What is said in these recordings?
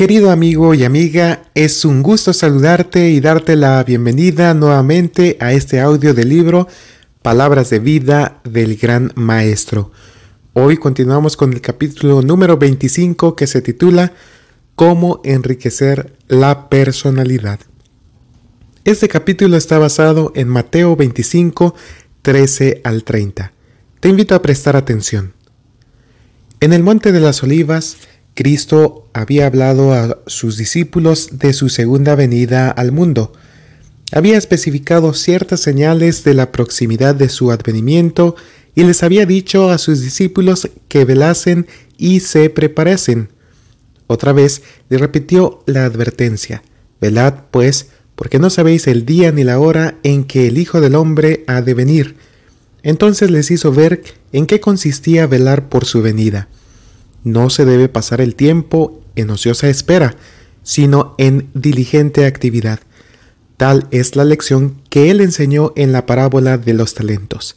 Querido amigo y amiga, es un gusto saludarte y darte la bienvenida nuevamente a este audio del libro Palabras de vida del gran maestro. Hoy continuamos con el capítulo número 25 que se titula Cómo enriquecer la personalidad. Este capítulo está basado en Mateo 25, 13 al 30. Te invito a prestar atención. En el Monte de las Olivas, Cristo había hablado a sus discípulos de su segunda venida al mundo. Había especificado ciertas señales de la proximidad de su advenimiento y les había dicho a sus discípulos que velasen y se preparasen. Otra vez le repitió la advertencia, Velad, pues, porque no sabéis el día ni la hora en que el Hijo del Hombre ha de venir. Entonces les hizo ver en qué consistía velar por su venida. No se debe pasar el tiempo en ociosa espera, sino en diligente actividad. Tal es la lección que él enseñó en la parábola de los talentos.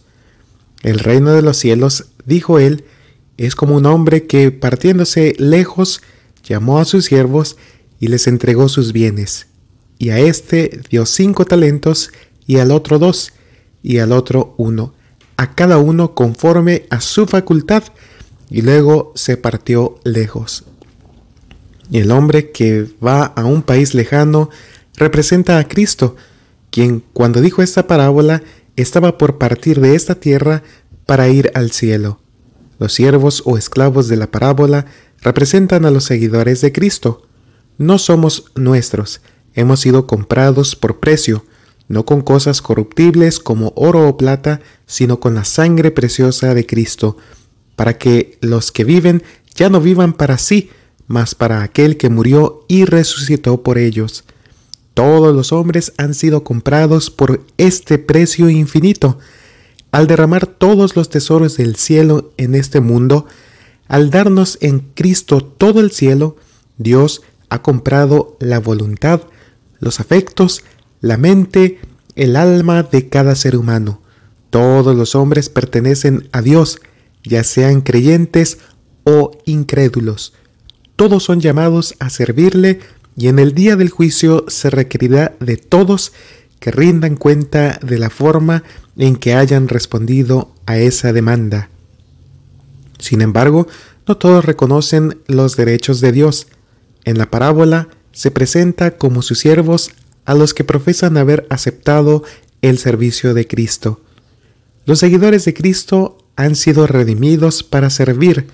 El reino de los cielos, dijo él, es como un hombre que, partiéndose lejos, llamó a sus siervos y les entregó sus bienes. Y a éste dio cinco talentos, y al otro dos, y al otro uno, a cada uno conforme a su facultad, y luego se partió lejos. Y el hombre que va a un país lejano representa a Cristo, quien cuando dijo esta parábola estaba por partir de esta tierra para ir al cielo. Los siervos o esclavos de la parábola representan a los seguidores de Cristo. No somos nuestros, hemos sido comprados por precio, no con cosas corruptibles como oro o plata, sino con la sangre preciosa de Cristo, para que los que viven ya no vivan para sí, mas para aquel que murió y resucitó por ellos. Todos los hombres han sido comprados por este precio infinito. Al derramar todos los tesoros del cielo en este mundo, al darnos en Cristo todo el cielo, Dios ha comprado la voluntad, los afectos, la mente, el alma de cada ser humano. Todos los hombres pertenecen a Dios, ya sean creyentes o incrédulos. Todos son llamados a servirle y en el día del juicio se requerirá de todos que rindan cuenta de la forma en que hayan respondido a esa demanda. Sin embargo, no todos reconocen los derechos de Dios. En la parábola se presenta como sus siervos a los que profesan haber aceptado el servicio de Cristo. Los seguidores de Cristo han sido redimidos para servir.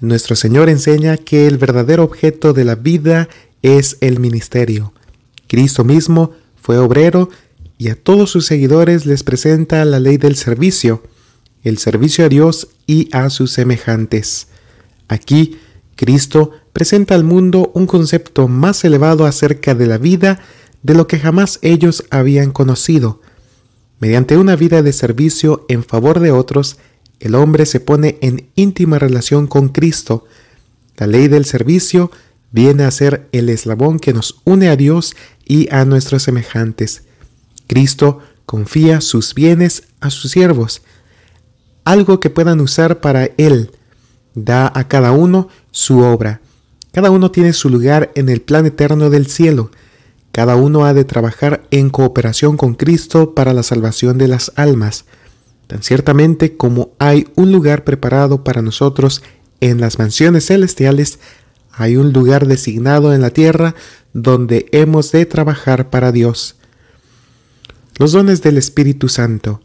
Nuestro Señor enseña que el verdadero objeto de la vida es el ministerio. Cristo mismo fue obrero y a todos sus seguidores les presenta la ley del servicio, el servicio a Dios y a sus semejantes. Aquí, Cristo presenta al mundo un concepto más elevado acerca de la vida de lo que jamás ellos habían conocido. Mediante una vida de servicio en favor de otros, el hombre se pone en íntima relación con Cristo. La ley del servicio viene a ser el eslabón que nos une a Dios y a nuestros semejantes. Cristo confía sus bienes a sus siervos, algo que puedan usar para Él. Da a cada uno su obra. Cada uno tiene su lugar en el plan eterno del cielo. Cada uno ha de trabajar en cooperación con Cristo para la salvación de las almas tan ciertamente como hay un lugar preparado para nosotros en las mansiones celestiales, hay un lugar designado en la tierra donde hemos de trabajar para Dios. Los dones del Espíritu Santo.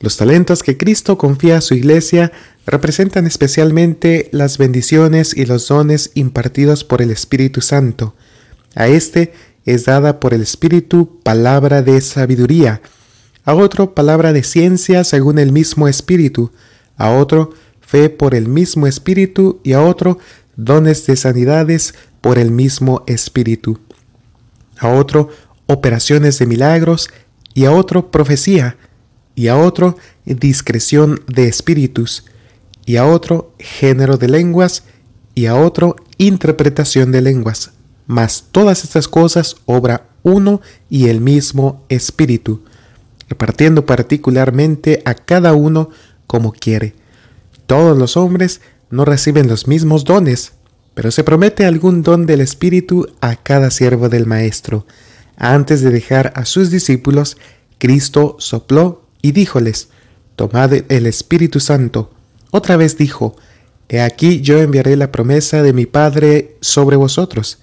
Los talentos que Cristo confía a su iglesia representan especialmente las bendiciones y los dones impartidos por el Espíritu Santo. A éste es dada por el Espíritu palabra de sabiduría, a otro palabra de ciencia según el mismo Espíritu, a otro fe por el mismo Espíritu. Y a otro dones de sanidades por el mismo Espíritu, a otro operaciones de milagros. Y a otro profecía. Y a otro discreción de espíritus. Y a otro género de lenguas. Y a otro interpretación de lenguas. Mas todas estas cosas obra uno y el mismo Espíritu repartiendo particularmente a cada uno como quiere. Todos los hombres no reciben los mismos dones, pero se promete algún don del Espíritu a cada siervo del Maestro. Antes de dejar a sus discípulos, Cristo sopló y díjoles, Tomad el Espíritu Santo. Otra vez dijo, He aquí yo enviaré la promesa de mi Padre sobre vosotros.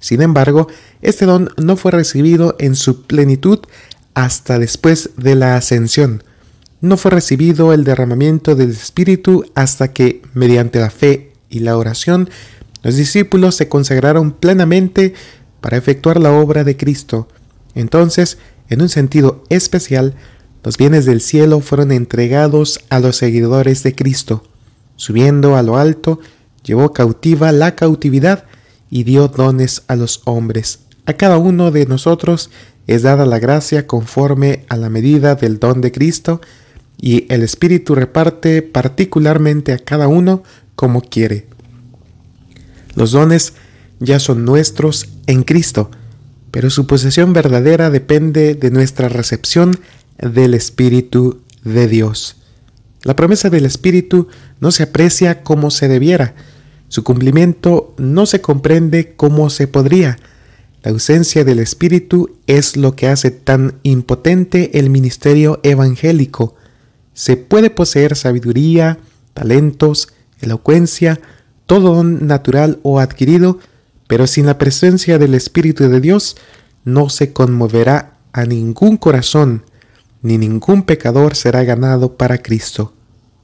Sin embargo, este don no fue recibido en su plenitud hasta después de la ascensión. No fue recibido el derramamiento del Espíritu hasta que, mediante la fe y la oración, los discípulos se consagraron plenamente para efectuar la obra de Cristo. Entonces, en un sentido especial, los bienes del cielo fueron entregados a los seguidores de Cristo. Subiendo a lo alto, llevó cautiva la cautividad y dio dones a los hombres. A cada uno de nosotros es dada la gracia conforme a la medida del don de Cristo, y el Espíritu reparte particularmente a cada uno como quiere. Los dones ya son nuestros en Cristo, pero su posesión verdadera depende de nuestra recepción del Espíritu de Dios. La promesa del Espíritu no se aprecia como se debiera, su cumplimiento no se comprende como se podría. La ausencia del Espíritu es lo que hace tan impotente el ministerio evangélico. Se puede poseer sabiduría, talentos, elocuencia, todo don natural o adquirido, pero sin la presencia del Espíritu de Dios no se conmoverá a ningún corazón, ni ningún pecador será ganado para Cristo.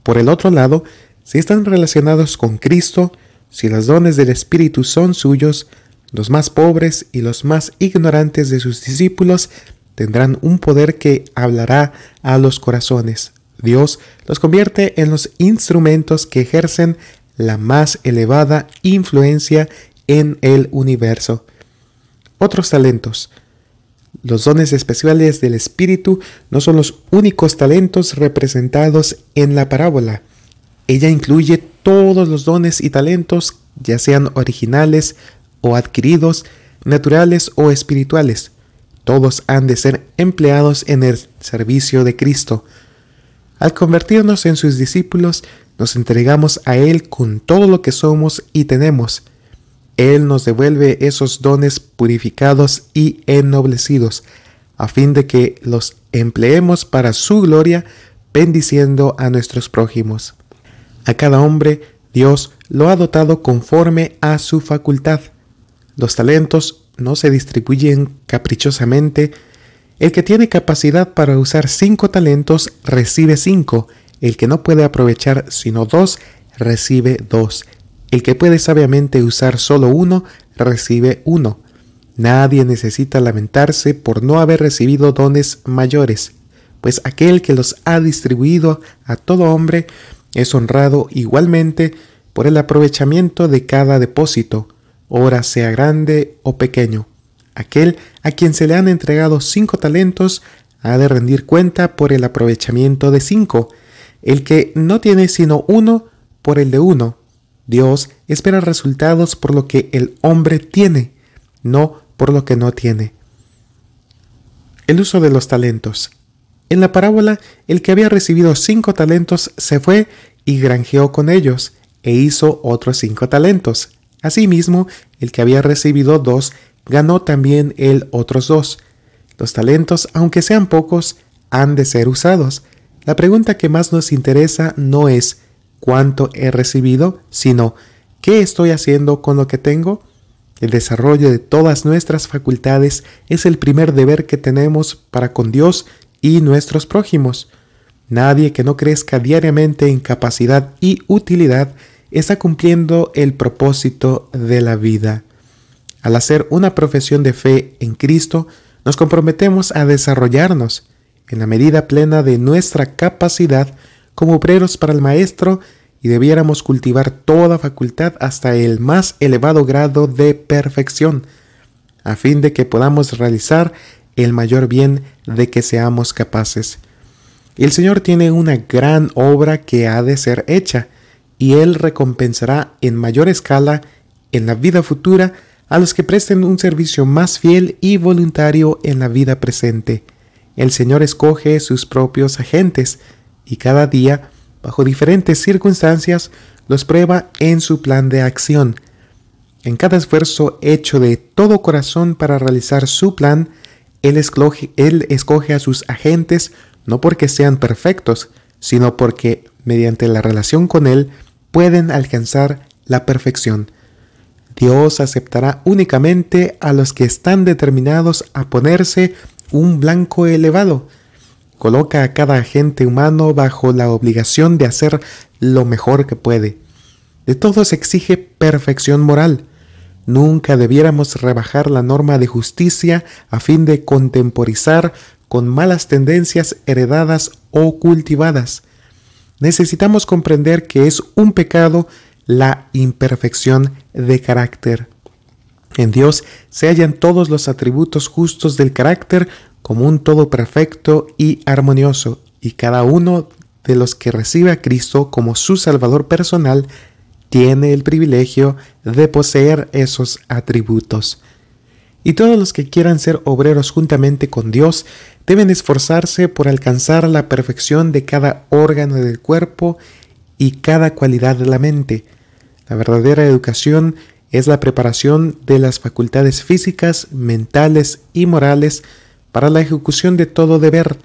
Por el otro lado, si están relacionados con Cristo, si los dones del Espíritu son suyos, los más pobres y los más ignorantes de sus discípulos tendrán un poder que hablará a los corazones. Dios los convierte en los instrumentos que ejercen la más elevada influencia en el universo. Otros talentos. Los dones especiales del Espíritu no son los únicos talentos representados en la parábola. Ella incluye todos los dones y talentos, ya sean originales o adquiridos, naturales o espirituales. Todos han de ser empleados en el servicio de Cristo. Al convertirnos en sus discípulos, nos entregamos a Él con todo lo que somos y tenemos. Él nos devuelve esos dones purificados y ennoblecidos, a fin de que los empleemos para su gloria, bendiciendo a nuestros prójimos. A cada hombre Dios lo ha dotado conforme a su facultad. Los talentos no se distribuyen caprichosamente. El que tiene capacidad para usar cinco talentos recibe cinco el que no puede aprovechar sino dos, recibe dos. El que puede sabiamente usar solo uno, recibe uno. Nadie necesita lamentarse por no haber recibido dones mayores, pues aquel que los ha distribuido a todo hombre es honrado igualmente por el aprovechamiento de cada depósito, ora sea grande o pequeño. Aquel a quien se le han entregado cinco talentos ha de rendir cuenta por el aprovechamiento de cinco, el que no tiene sino uno por el de uno. Dios espera resultados por lo que el hombre tiene, no por lo que no tiene. El uso de los talentos. En la parábola, el que había recibido cinco talentos se fue y granjeó con ellos, e hizo otros cinco talentos. Asimismo, el que había recibido dos, ganó también él otros dos. Los talentos, aunque sean pocos, han de ser usados, la pregunta que más nos interesa no es cuánto he recibido, sino qué estoy haciendo con lo que tengo. El desarrollo de todas nuestras facultades es el primer deber que tenemos para con Dios y nuestros prójimos. Nadie que no crezca diariamente en capacidad y utilidad está cumpliendo el propósito de la vida. Al hacer una profesión de fe en Cristo, nos comprometemos a desarrollarnos, en la medida plena de nuestra capacidad como obreros para el Maestro y debiéramos cultivar toda facultad hasta el más elevado grado de perfección, a fin de que podamos realizar el mayor bien de que seamos capaces. El Señor tiene una gran obra que ha de ser hecha, y Él recompensará en mayor escala en la vida futura a los que presten un servicio más fiel y voluntario en la vida presente. El Señor escoge sus propios agentes y cada día, bajo diferentes circunstancias, los prueba en su plan de acción. En cada esfuerzo hecho de todo corazón para realizar su plan, él escoge, a sus agentes no porque sean perfectos, sino porque mediante la relación con Él pueden alcanzar la perfección. Dios aceptará únicamente a los que están determinados a ponerse un blanco elevado. Coloca a cada agente humano bajo la obligación de hacer lo mejor que puede. De todos exige perfección moral. Nunca debiéramos rebajar la norma de justicia a fin de contemporizar con malas tendencias heredadas o cultivadas. Necesitamos comprender que es un pecado la imperfección de carácter. En Dios se hallan todos los atributos justos del carácter como un todo perfecto y armonioso, y cada uno de los que recibe a Cristo como su Salvador personal tiene el privilegio de poseer esos atributos. Y todos los que quieran ser obreros juntamente con Dios deben esforzarse por alcanzar la perfección de cada órgano del cuerpo y cada cualidad de la mente. La verdadera educación es la preparación de las facultades físicas, mentales y morales para la ejecución de todo deber.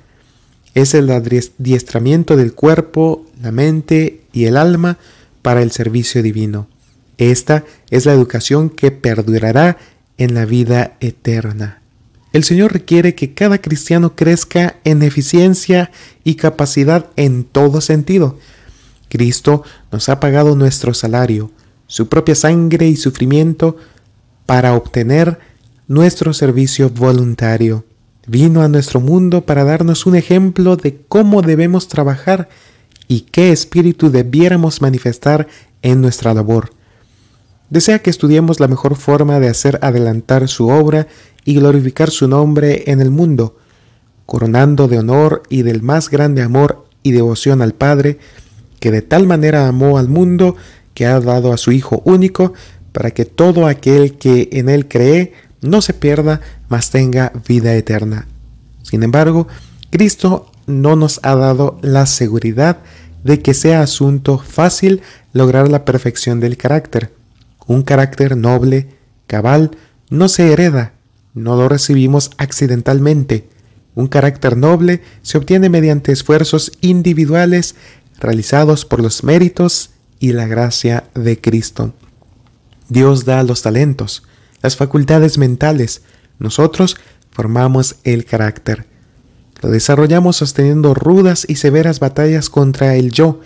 Es el adiestramiento del cuerpo, la mente y el alma para el servicio divino. Esta es la educación que perdurará en la vida eterna. El Señor requiere que cada cristiano crezca en eficiencia y capacidad en todo sentido. Cristo nos ha pagado nuestro salario, su propia sangre y sufrimiento para obtener nuestro servicio voluntario. Vino a nuestro mundo para darnos un ejemplo de cómo debemos trabajar y qué espíritu debiéramos manifestar en nuestra labor. Desea que estudiemos la mejor forma de hacer adelantar su obra y glorificar su nombre en el mundo, coronando de honor y del más grande amor y devoción al Padre, que de tal manera amó al mundo que ha dado a su Hijo único, para que todo aquel que en él cree no se pierda, mas tenga vida eterna. Sin embargo, Cristo no nos ha dado la seguridad de que sea asunto fácil lograr la perfección del carácter. Un carácter noble, cabal, no se hereda, no lo recibimos accidentalmente. Un carácter noble se obtiene mediante esfuerzos individuales realizados por los méritos y la gracia de Cristo. Dios da los talentos, las facultades mentales, nosotros formamos el carácter. Lo desarrollamos sosteniendo rudas y severas batallas contra el yo.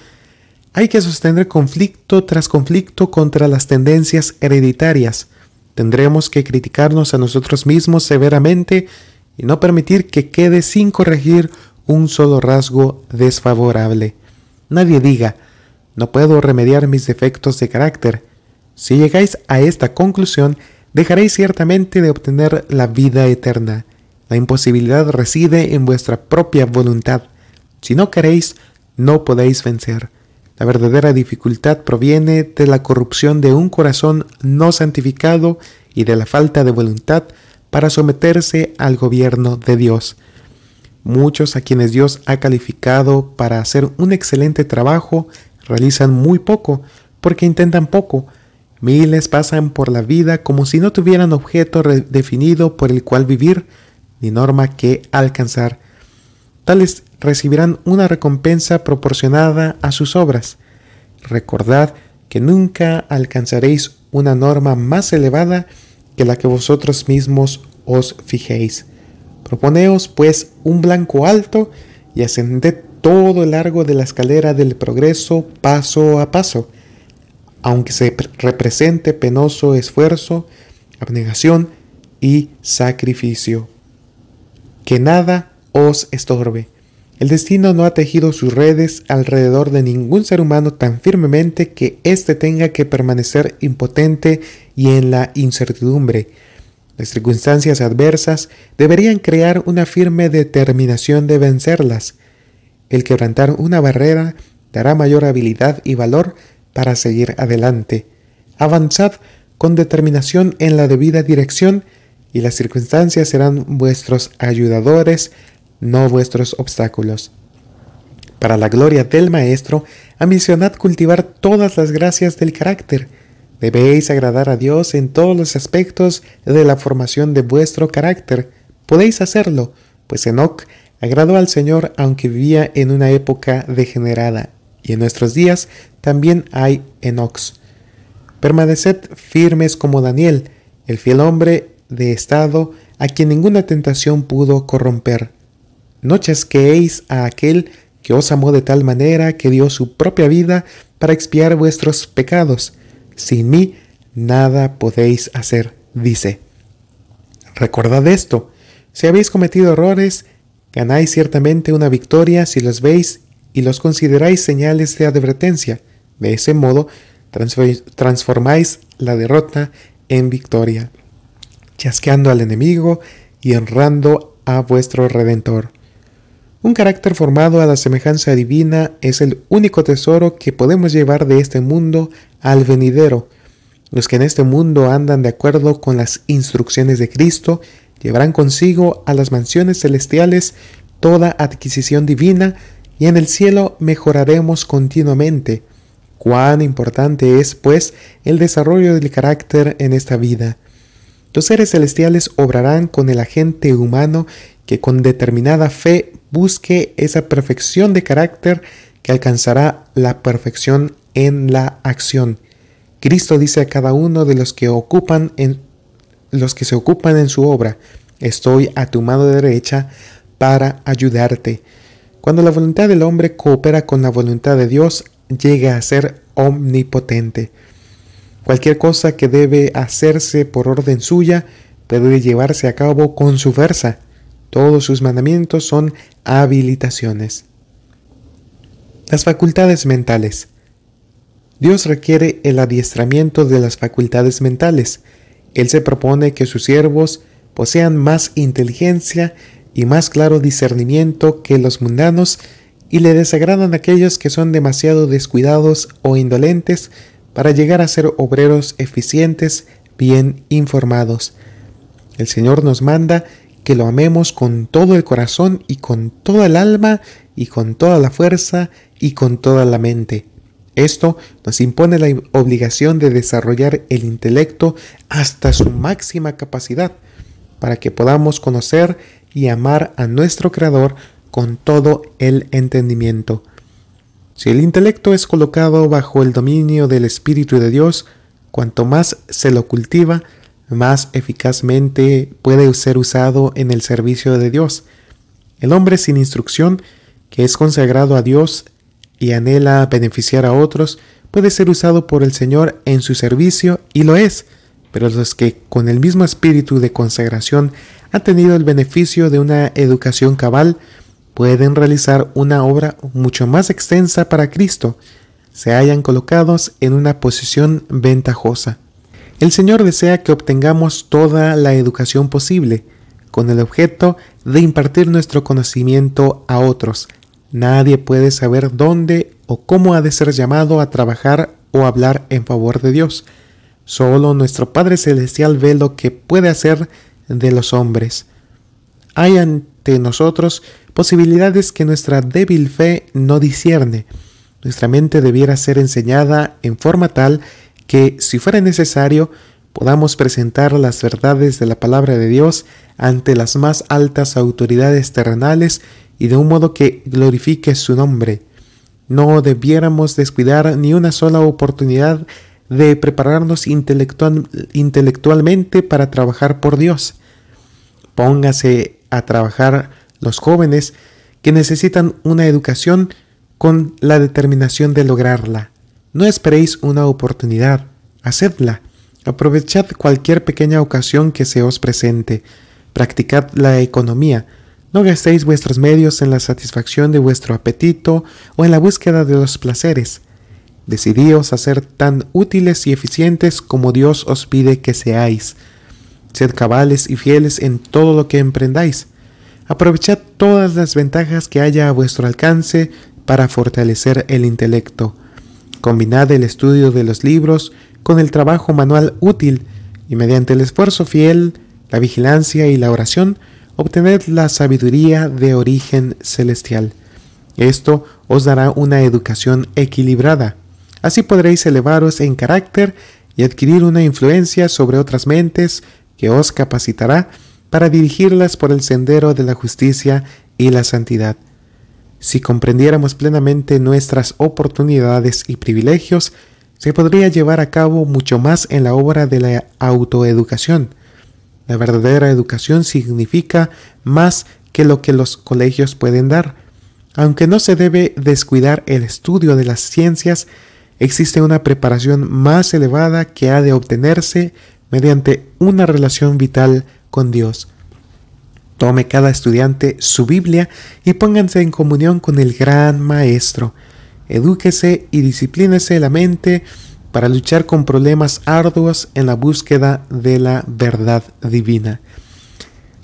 Hay que sostener conflicto tras conflicto contra las tendencias hereditarias. Tendremos que criticarnos a nosotros mismos severamente y no permitir que quede sin corregir un solo rasgo desfavorable. Nadie diga, no puedo remediar mis defectos de carácter. Si llegáis a esta conclusión, dejaréis ciertamente de obtener la vida eterna. La imposibilidad reside en vuestra propia voluntad. Si no queréis, no podéis vencer. La verdadera dificultad proviene de la corrupción de un corazón no santificado y de la falta de voluntad para someterse al gobierno de Dios. Muchos a quienes Dios ha calificado para hacer un excelente trabajo realizan muy poco porque intentan poco. Miles pasan por la vida como si no tuvieran objeto definido por el cual vivir ni norma que alcanzar. Tales recibirán una recompensa proporcionada a sus obras. Recordad que nunca alcanzaréis una norma más elevada que la que vosotros mismos os fijéis. Proponeos, pues, un blanco alto y ascended todo el largo de la escalera del progreso paso a paso, aunque se represente penoso esfuerzo, abnegación y sacrificio que nada os estorbe. El destino no ha tejido sus redes alrededor de ningún ser humano tan firmemente que éste tenga que permanecer impotente y en la incertidumbre. Las circunstancias adversas deberían crear una firme determinación de vencerlas. El quebrantar una barrera dará mayor habilidad y valor para seguir adelante. Avanzad con determinación en la debida dirección y las circunstancias serán vuestros ayudadores, no vuestros obstáculos. Para la gloria del Maestro, ambicionad cultivar todas las gracias del carácter. Debéis agradar a Dios en todos los aspectos de la formación de vuestro carácter. Podéis hacerlo, pues Enoch agradó al Señor aunque vivía en una época degenerada, y en nuestros días también hay Enochs. Permaneced firmes como Daniel, el fiel hombre de estado a quien ninguna tentación pudo corromper. No chasqueéis a aquel que os amó de tal manera que dio su propia vida para expiar vuestros pecados. Sin mí nada podéis hacer, dice. Recordad esto, si habéis cometido errores, ganáis ciertamente una victoria si los veis y los consideráis señales de advertencia. De ese modo, transformáis la derrota en victoria, chasqueando al enemigo y honrando a vuestro Redentor. Un carácter formado a la semejanza divina es el único tesoro que podemos llevar de este mundo al venidero. Los que en este mundo andan de acuerdo con las instrucciones de Cristo llevarán consigo a las mansiones celestiales toda adquisición divina y en el cielo mejoraremos continuamente. Cuán importante es, pues, el desarrollo del carácter en esta vida. Los seres celestiales obrarán con el agente humano que con determinada fe busque esa perfección de carácter que alcanzará la perfección en la acción. Cristo dice a cada uno de los que ocupan en los que se ocupan en su obra, estoy a tu mano derecha para ayudarte. Cuando la voluntad del hombre coopera con la voluntad de Dios, llega a ser omnipotente. Cualquier cosa que debe hacerse por orden suya debe llevarse a cabo con su fuerza. Todos sus mandamientos son habilitaciones. Las facultades mentales. Dios requiere el adiestramiento de las facultades mentales. Él se propone que sus siervos posean más inteligencia y más claro discernimiento que los mundanos y le desagradan aquellos que son demasiado descuidados o indolentes para llegar a ser obreros eficientes, bien informados. El Señor nos manda que lo amemos con todo el corazón y con toda el alma y con toda la fuerza y con toda la mente. Esto nos impone la obligación de desarrollar el intelecto hasta su máxima capacidad para que podamos conocer y amar a nuestro Creador con todo el entendimiento. Si el intelecto es colocado bajo el dominio del Espíritu de Dios, cuanto más se lo cultiva, más eficazmente puede ser usado en el servicio de Dios. El hombre sin instrucción, que es consagrado a Dios y anhela beneficiar a otros, puede ser usado por el Señor en su servicio y lo es, pero los que con el mismo espíritu de consagración han tenido el beneficio de una educación cabal, pueden realizar una obra mucho más extensa para Cristo, se hayan colocados en una posición ventajosa. El Señor desea que obtengamos toda la educación posible, con el objeto de impartir nuestro conocimiento a otros. Nadie puede saber dónde o cómo ha de ser llamado a trabajar o hablar en favor de Dios. Solo nuestro Padre Celestial ve lo que puede hacer de los hombres. Hay ante nosotros posibilidades que nuestra débil fe no discierne. Nuestra mente debiera ser enseñada en forma tal que, si fuera necesario, podamos presentar las verdades de la palabra de Dios ante las más altas autoridades terrenales y de un modo que glorifique su nombre. No debiéramos descuidar ni una sola oportunidad de prepararnos intelectualmente para trabajar por Dios. Póngase a trabajar los jóvenes que necesitan una educación con la determinación de lograrla. No esperéis una oportunidad, hacedla. Aprovechad cualquier pequeña ocasión que se os presente. Practicad la economía. No gastéis vuestros medios en la satisfacción de vuestro apetito o en la búsqueda de los placeres. Decidíos a ser tan útiles y eficientes como Dios os pide que seáis. Sed cabales y fieles en todo lo que emprendáis. Aprovechad todas las ventajas que haya a vuestro alcance para fortalecer el intelecto. Combinad el estudio de los libros con el trabajo manual útil y mediante el esfuerzo fiel, la vigilancia y la oración, obtened la sabiduría de origen celestial. Esto os dará una educación equilibrada. Así podréis elevaros en carácter y adquirir una influencia sobre otras mentes que os capacitará para dirigirlas por el sendero de la justicia y la santidad. Si comprendiéramos plenamente nuestras oportunidades y privilegios, se podría llevar a cabo mucho más en la obra de la autoeducación. La verdadera educación significa más que lo que los colegios pueden dar. Aunque no se debe descuidar el estudio de las ciencias, existe una preparación más elevada que ha de obtenerse mediante una relación vital con Dios. Tome cada estudiante su Biblia y pónganse en comunión con el gran Maestro. Edúquese y disciplínese la mente para luchar con problemas arduos en la búsqueda de la verdad divina.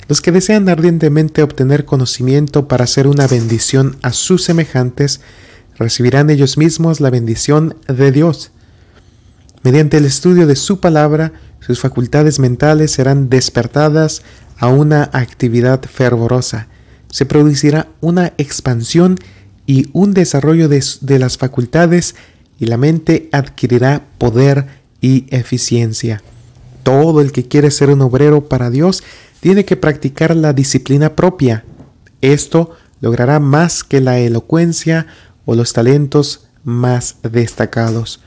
Los que desean ardientemente obtener conocimiento para ser una bendición a sus semejantes, recibirán ellos mismos la bendición de Dios. Mediante el estudio de su palabra, sus facultades mentales serán despertadas a una actividad fervorosa. Se producirá una expansión y un desarrollo de, de las facultades y la mente adquirirá poder y eficiencia. Todo el que quiere ser un obrero para Dios tiene que practicar la disciplina propia. Esto logrará más que la elocuencia o los talentos más destacados.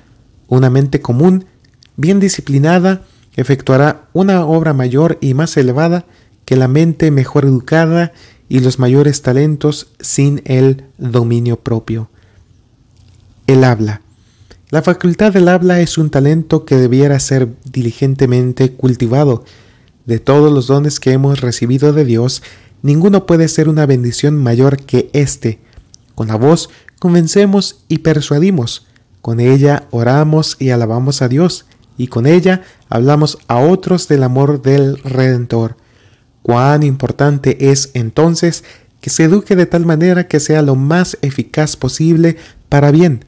Una mente común, bien disciplinada, efectuará una obra mayor y más elevada que la mente mejor educada y los mayores talentos sin el dominio propio. El habla. La facultad del habla es un talento que debiera ser diligentemente cultivado. De todos los dones que hemos recibido de Dios, ninguno puede ser una bendición mayor que éste. Con la voz convencemos y persuadimos, con ella oramos y alabamos a Dios, y con ella hablamos a otros del amor del Redentor. Cuán importante es entonces que se eduque de tal manera que sea lo más eficaz posible para bien.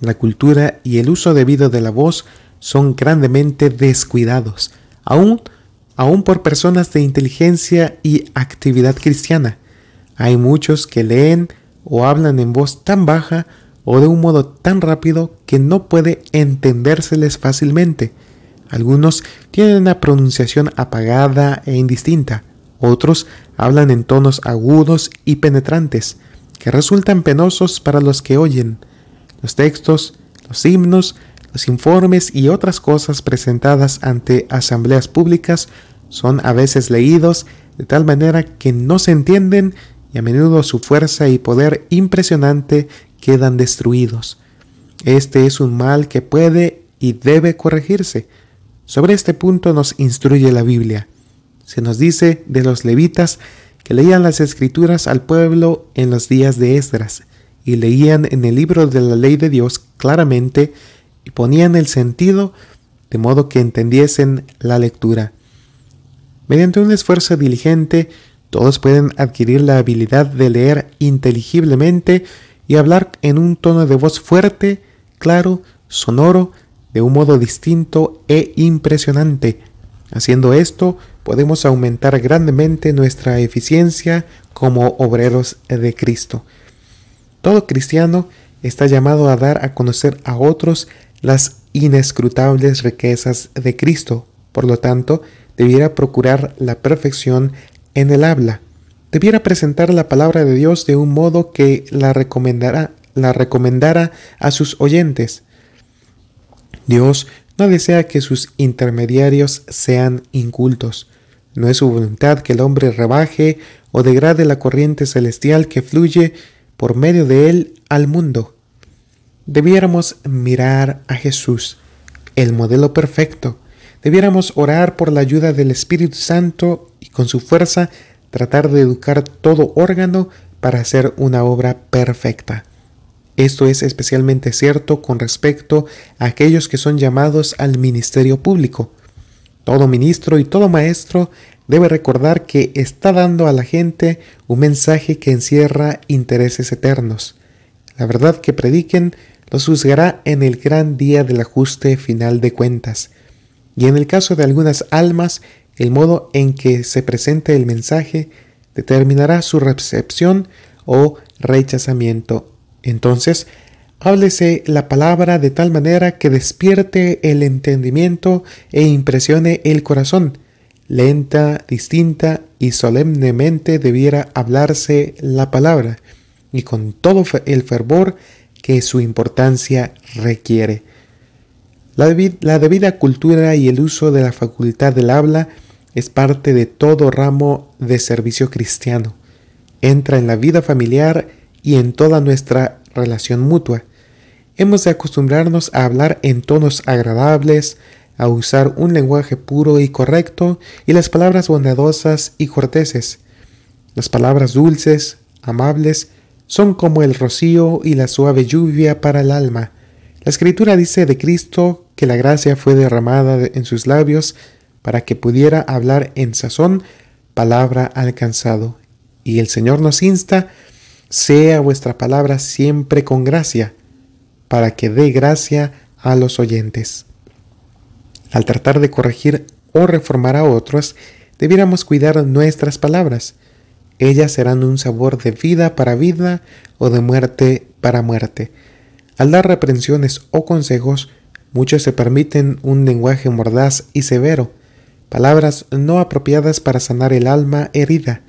La cultura y el uso debido de la voz son grandemente descuidados, aún, por personas de inteligencia y actividad cristiana. Hay muchos que leen o hablan en voz tan baja o de un modo tan rápido que no puede entendérseles fácilmente. Algunos tienen una pronunciación apagada e indistinta, otros hablan en tonos agudos y penetrantes, que resultan penosos para los que oyen. Los textos, los himnos, los informes y otras cosas presentadas ante asambleas públicas son a veces leídos de tal manera que no se entienden y a menudo su fuerza y poder impresionante quedan destruidos. Este es un mal que puede y debe corregirse. Sobre este punto nos instruye la Biblia. Se nos dice de los levitas que leían las escrituras al pueblo en los días de Esdras y leían en el libro de la ley de Dios claramente y ponían el sentido de modo que entendiesen la lectura. Mediante un esfuerzo diligente, todos pueden adquirir la habilidad de leer inteligiblemente y hablar en un tono de voz fuerte, claro, sonoro, de un modo distinto e impresionante. Haciendo esto, podemos aumentar grandemente nuestra eficiencia como obreros de Cristo. Todo cristiano está llamado a dar a conocer a otros las inescrutables riquezas de Cristo. Por lo tanto, debiera procurar la perfección en el habla, debiera presentar la palabra de Dios de un modo que la la recomendara a sus oyentes. Dios no desea que sus intermediarios sean incultos. No es su voluntad que el hombre rebaje o degrade la corriente celestial que fluye por medio de él al mundo. Debiéramos mirar a Jesús, el modelo perfecto. Debiéramos orar por la ayuda del Espíritu Santo y con su fuerza tratar de educar todo órgano para hacer una obra perfecta. Esto es especialmente cierto con respecto a aquellos que son llamados al ministerio público. Todo ministro y todo maestro debe recordar que está dando a la gente un mensaje que encierra intereses eternos. La verdad que prediquen los juzgará en el gran día del ajuste final de cuentas. Y en el caso de algunas almas el modo en que se presente el mensaje determinará su recepción o rechazamiento. Entonces, Háblese la palabra de tal manera que despierte el entendimiento e impresione el corazón. Lenta, distinta y solemnemente debiera hablarse la palabra, y con todo el fervor que su importancia requiere. La, la debida cultura y el uso de la facultad del habla es parte de todo ramo de servicio cristiano. Entra en la vida familiar y en toda nuestra relación mutua. Hemos de acostumbrarnos a hablar en tonos agradables, a usar un lenguaje puro y correcto y las palabras bondadosas y corteses. Las palabras dulces, amables, son como el rocío y la suave lluvia para el alma. La escritura dice de Cristo que la gracia fue derramada en sus labios para que pudiera hablar en sazón palabra alcanzado. Y el Señor nos insta, sea vuestra palabra siempre con gracia, para que dé gracia a los oyentes. Al tratar de corregir o reformar a otros, debiéramos cuidar nuestras palabras. Ellas serán un sabor de vida para vida o de muerte para muerte. Al dar reprensiones o consejos, muchos se permiten un lenguaje mordaz y severo, palabras no apropiadas para sanar el alma herida.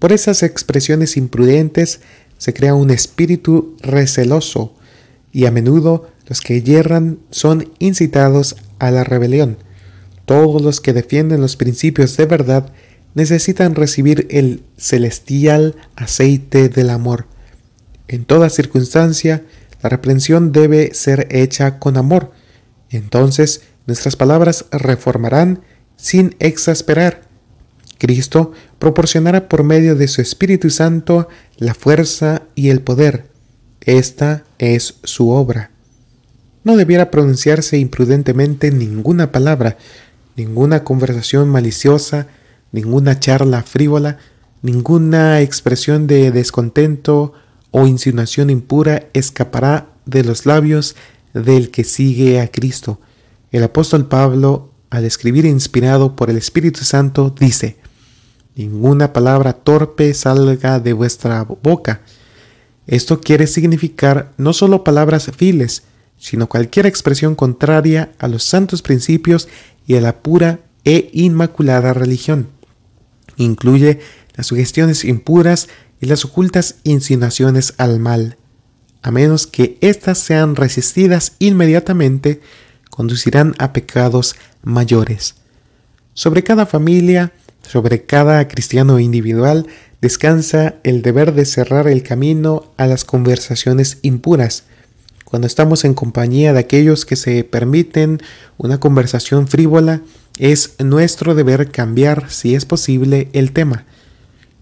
Por esas expresiones imprudentes se crea un espíritu receloso, y a menudo los que yerran son incitados a la rebelión. Todos los que defienden los principios de verdad necesitan recibir el celestial aceite del amor. En toda circunstancia, la reprensión debe ser hecha con amor. Entonces nuestras palabras reformarán sin exasperar. Cristo proporcionará por medio de su Espíritu Santo la fuerza y el poder. Esta es su obra. No debiera pronunciarse imprudentemente ninguna palabra, ninguna conversación maliciosa, ninguna charla frívola, ninguna expresión de descontento o insinuación impura escapará de los labios del que sigue a Cristo. El apóstol Pablo, al escribir inspirado por el Espíritu Santo, dice, Ninguna palabra torpe salga de vuestra boca, esto quiere significar no solo palabras files, sino cualquier expresión contraria a los santos principios y a la pura e inmaculada religión. Incluye las sugestiones impuras y las ocultas insinuaciones al mal. A menos que éstas sean resistidas inmediatamente, conducirán a pecados mayores. Sobre cada familia, sobre cada cristiano individual, descansa el deber de cerrar el camino a las conversaciones impuras. Cuando estamos en compañía de aquellos que se permiten una conversación frívola, es nuestro deber cambiar, si es posible, el tema.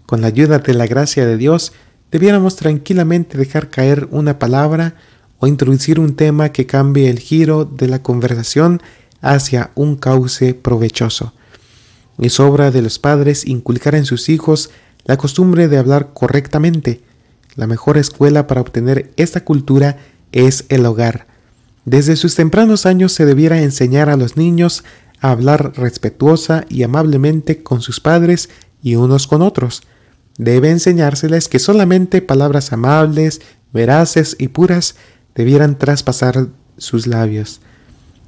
Con la ayuda de la gracia de Dios, debiéramos tranquilamente dejar caer una palabra o introducir un tema que cambie el giro de la conversación hacia un cauce provechoso. Es obra de los padres inculcar en sus hijos la costumbre de hablar correctamente. La mejor escuela para obtener esta cultura es el hogar. Desde sus tempranos años se debiera enseñar a los niños a hablar respetuosa y amablemente con sus padres y unos con otros. Debe enseñárseles que solamente palabras amables, veraces y puras debieran traspasar sus labios.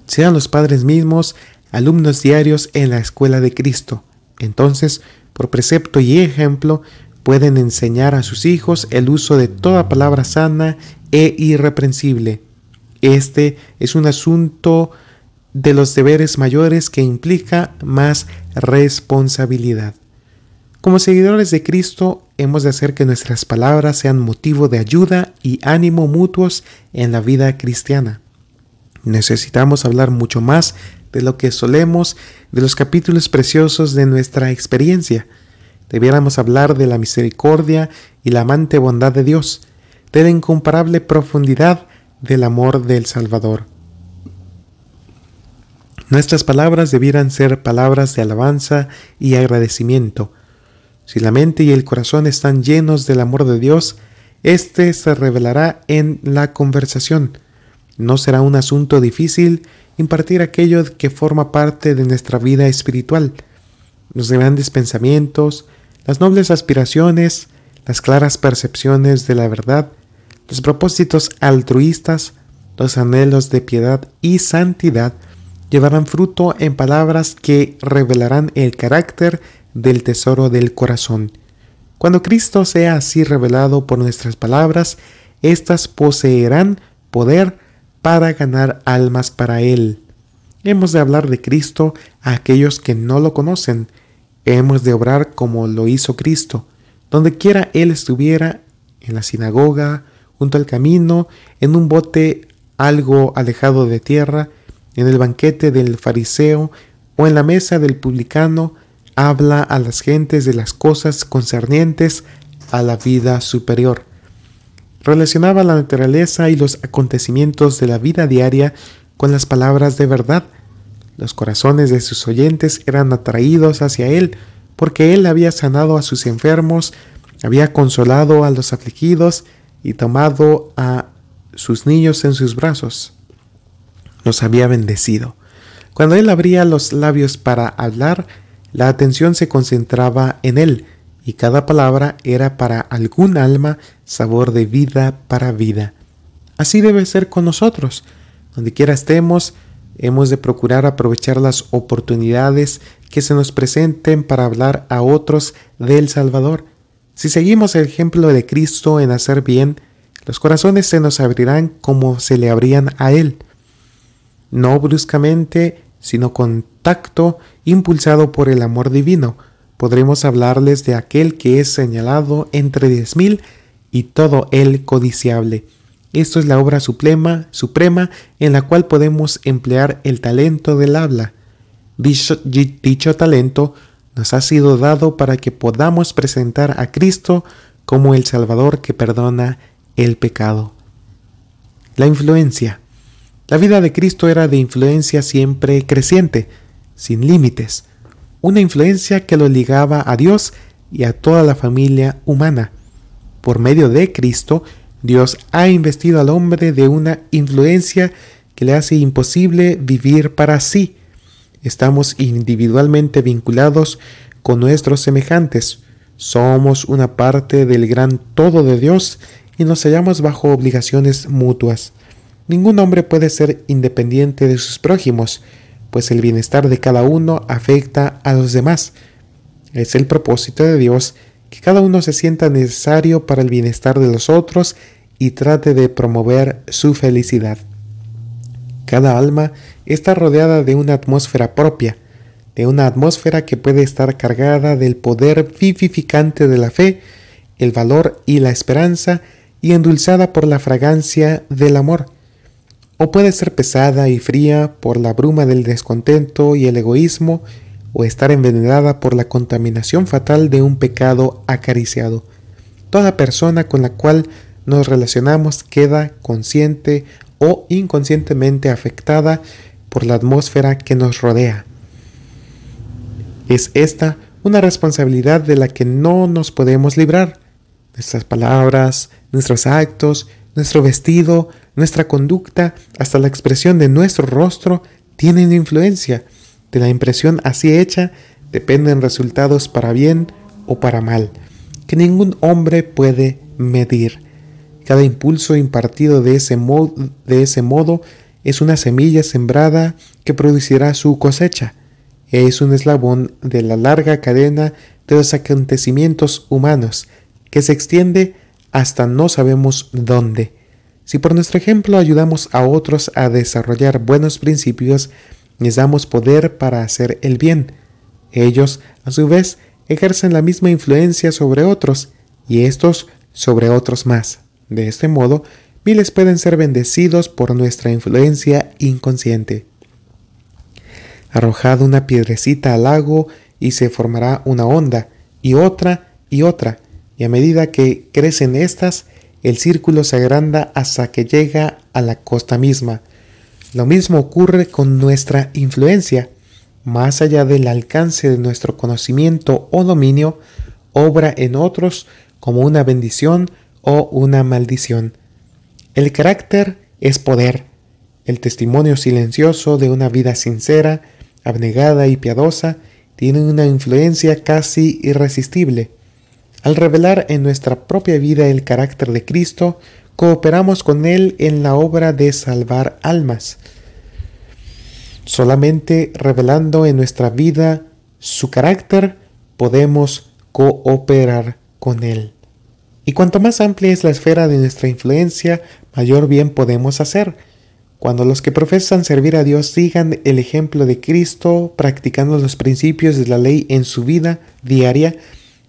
Sean los padres mismos alumnos diarios en la escuela de Cristo. Entonces por precepto y ejemplo, pueden enseñar a sus hijos el uso de toda palabra sana e irreprensible. Este es un asunto de los deberes mayores que implica más responsabilidad. Como seguidores de Cristo, hemos de hacer que nuestras palabras sean motivo de ayuda y ánimo mutuos en la vida cristiana. Necesitamos hablar mucho más de lo que solemos, de los capítulos preciosos de nuestra experiencia. Debiéramos hablar de la misericordia y la amante bondad de Dios, de la incomparable profundidad del amor del Salvador. Nuestras palabras debieran ser palabras de alabanza y agradecimiento. Si la mente y el corazón están llenos del amor de Dios, éste se revelará en la conversación. No será un asunto difícil impartir aquello que forma parte de nuestra vida espiritual, los grandes pensamientos, las nobles aspiraciones, las claras percepciones de la verdad, Los propósitos altruistas, los anhelos de piedad y santidad llevarán fruto en palabras que revelarán el carácter del tesoro del corazón. Cuando Cristo sea así revelado por nuestras palabras, éstas poseerán poder para ganar almas para Él. Hemos de hablar de Cristo a aquellos que no lo conocen. Hemos de obrar como lo hizo Cristo, donde quiera Él estuviera, en la sinagoga, junto al camino, en un bote algo alejado de tierra, en el banquete del fariseo o en la mesa del publicano, habla a las gentes de las cosas concernientes a la vida superior. Relacionaba la naturaleza y los acontecimientos de la vida diaria con las palabras de verdad. Los corazones de sus oyentes eran atraídos hacia él, porque él había sanado a sus enfermos, había consolado a los afligidos y tomado a sus niños en sus brazos. Los había bendecido. Cuando él abría los labios para hablar, la atención se concentraba en él, y cada palabra era para algún alma sabor de vida para vida. Así debe ser con nosotros. Donde quiera estemos, hemos de procurar aprovechar las oportunidades que se nos presenten para hablar a otros del Salvador. Si seguimos el ejemplo de Cristo en hacer bien, los corazones se nos abrirán como se le abrían a Él. No bruscamente, sino con tacto, impulsado por el amor divino, podremos hablarles de aquel que es señalado entre diez mil y todo el codiciable. Esto es la obra suprema, suprema en la cual podemos emplear el talento del habla. Dicho, dicho talento nos ha sido dado para que podamos presentar a Cristo como el Salvador que perdona el pecado. La influencia. La vida de Cristo era de influencia siempre creciente, sin límites una influencia que lo ligaba a Dios y a toda la familia humana. Por medio de Cristo, Dios ha investido al hombre de una influencia que le hace imposible vivir para sí. Estamos individualmente vinculados con nuestros semejantes. Somos una parte del gran todo de Dios y nos hallamos bajo obligaciones mutuas. Ningún hombre puede ser independiente de sus prójimos pues el bienestar de cada uno afecta a los demás. Es el propósito de Dios que cada uno se sienta necesario para el bienestar de los otros y trate de promover su felicidad. Cada alma está rodeada de una atmósfera propia, de una atmósfera que puede estar cargada del poder vivificante de la fe, el valor y la esperanza, y endulzada por la fragancia del amor o puede ser pesada y fría por la bruma del descontento y el egoísmo, o estar envenenada por la contaminación fatal de un pecado acariciado. Toda persona con la cual nos relacionamos queda consciente o inconscientemente afectada por la atmósfera que nos rodea. Es esta una responsabilidad de la que no nos podemos librar. Nuestras palabras, nuestros actos, nuestro vestido, nuestra conducta, hasta la expresión de nuestro rostro tienen influencia. De la impresión así hecha dependen resultados para bien o para mal, que ningún hombre puede medir. Cada impulso impartido de ese, de ese modo es una semilla sembrada que producirá su cosecha. Es un eslabón de la larga cadena de los acontecimientos humanos que se extiende hasta no sabemos dónde. Si por nuestro ejemplo ayudamos a otros a desarrollar buenos principios, les damos poder para hacer el bien. Ellos, a su vez, ejercen la misma influencia sobre otros y estos sobre otros más. De este modo, miles pueden ser bendecidos por nuestra influencia inconsciente. Arrojad una piedrecita al lago y se formará una onda, y otra y otra, y a medida que crecen estas, el círculo se agranda hasta que llega a la costa misma. Lo mismo ocurre con nuestra influencia. Más allá del alcance de nuestro conocimiento o dominio, obra en otros como una bendición o una maldición. El carácter es poder. El testimonio silencioso de una vida sincera, abnegada y piadosa tiene una influencia casi irresistible. Al revelar en nuestra propia vida el carácter de Cristo, cooperamos con Él en la obra de salvar almas. Solamente revelando en nuestra vida su carácter podemos cooperar con Él. Y cuanto más amplia es la esfera de nuestra influencia, mayor bien podemos hacer. Cuando los que profesan servir a Dios sigan el ejemplo de Cristo, practicando los principios de la ley en su vida diaria,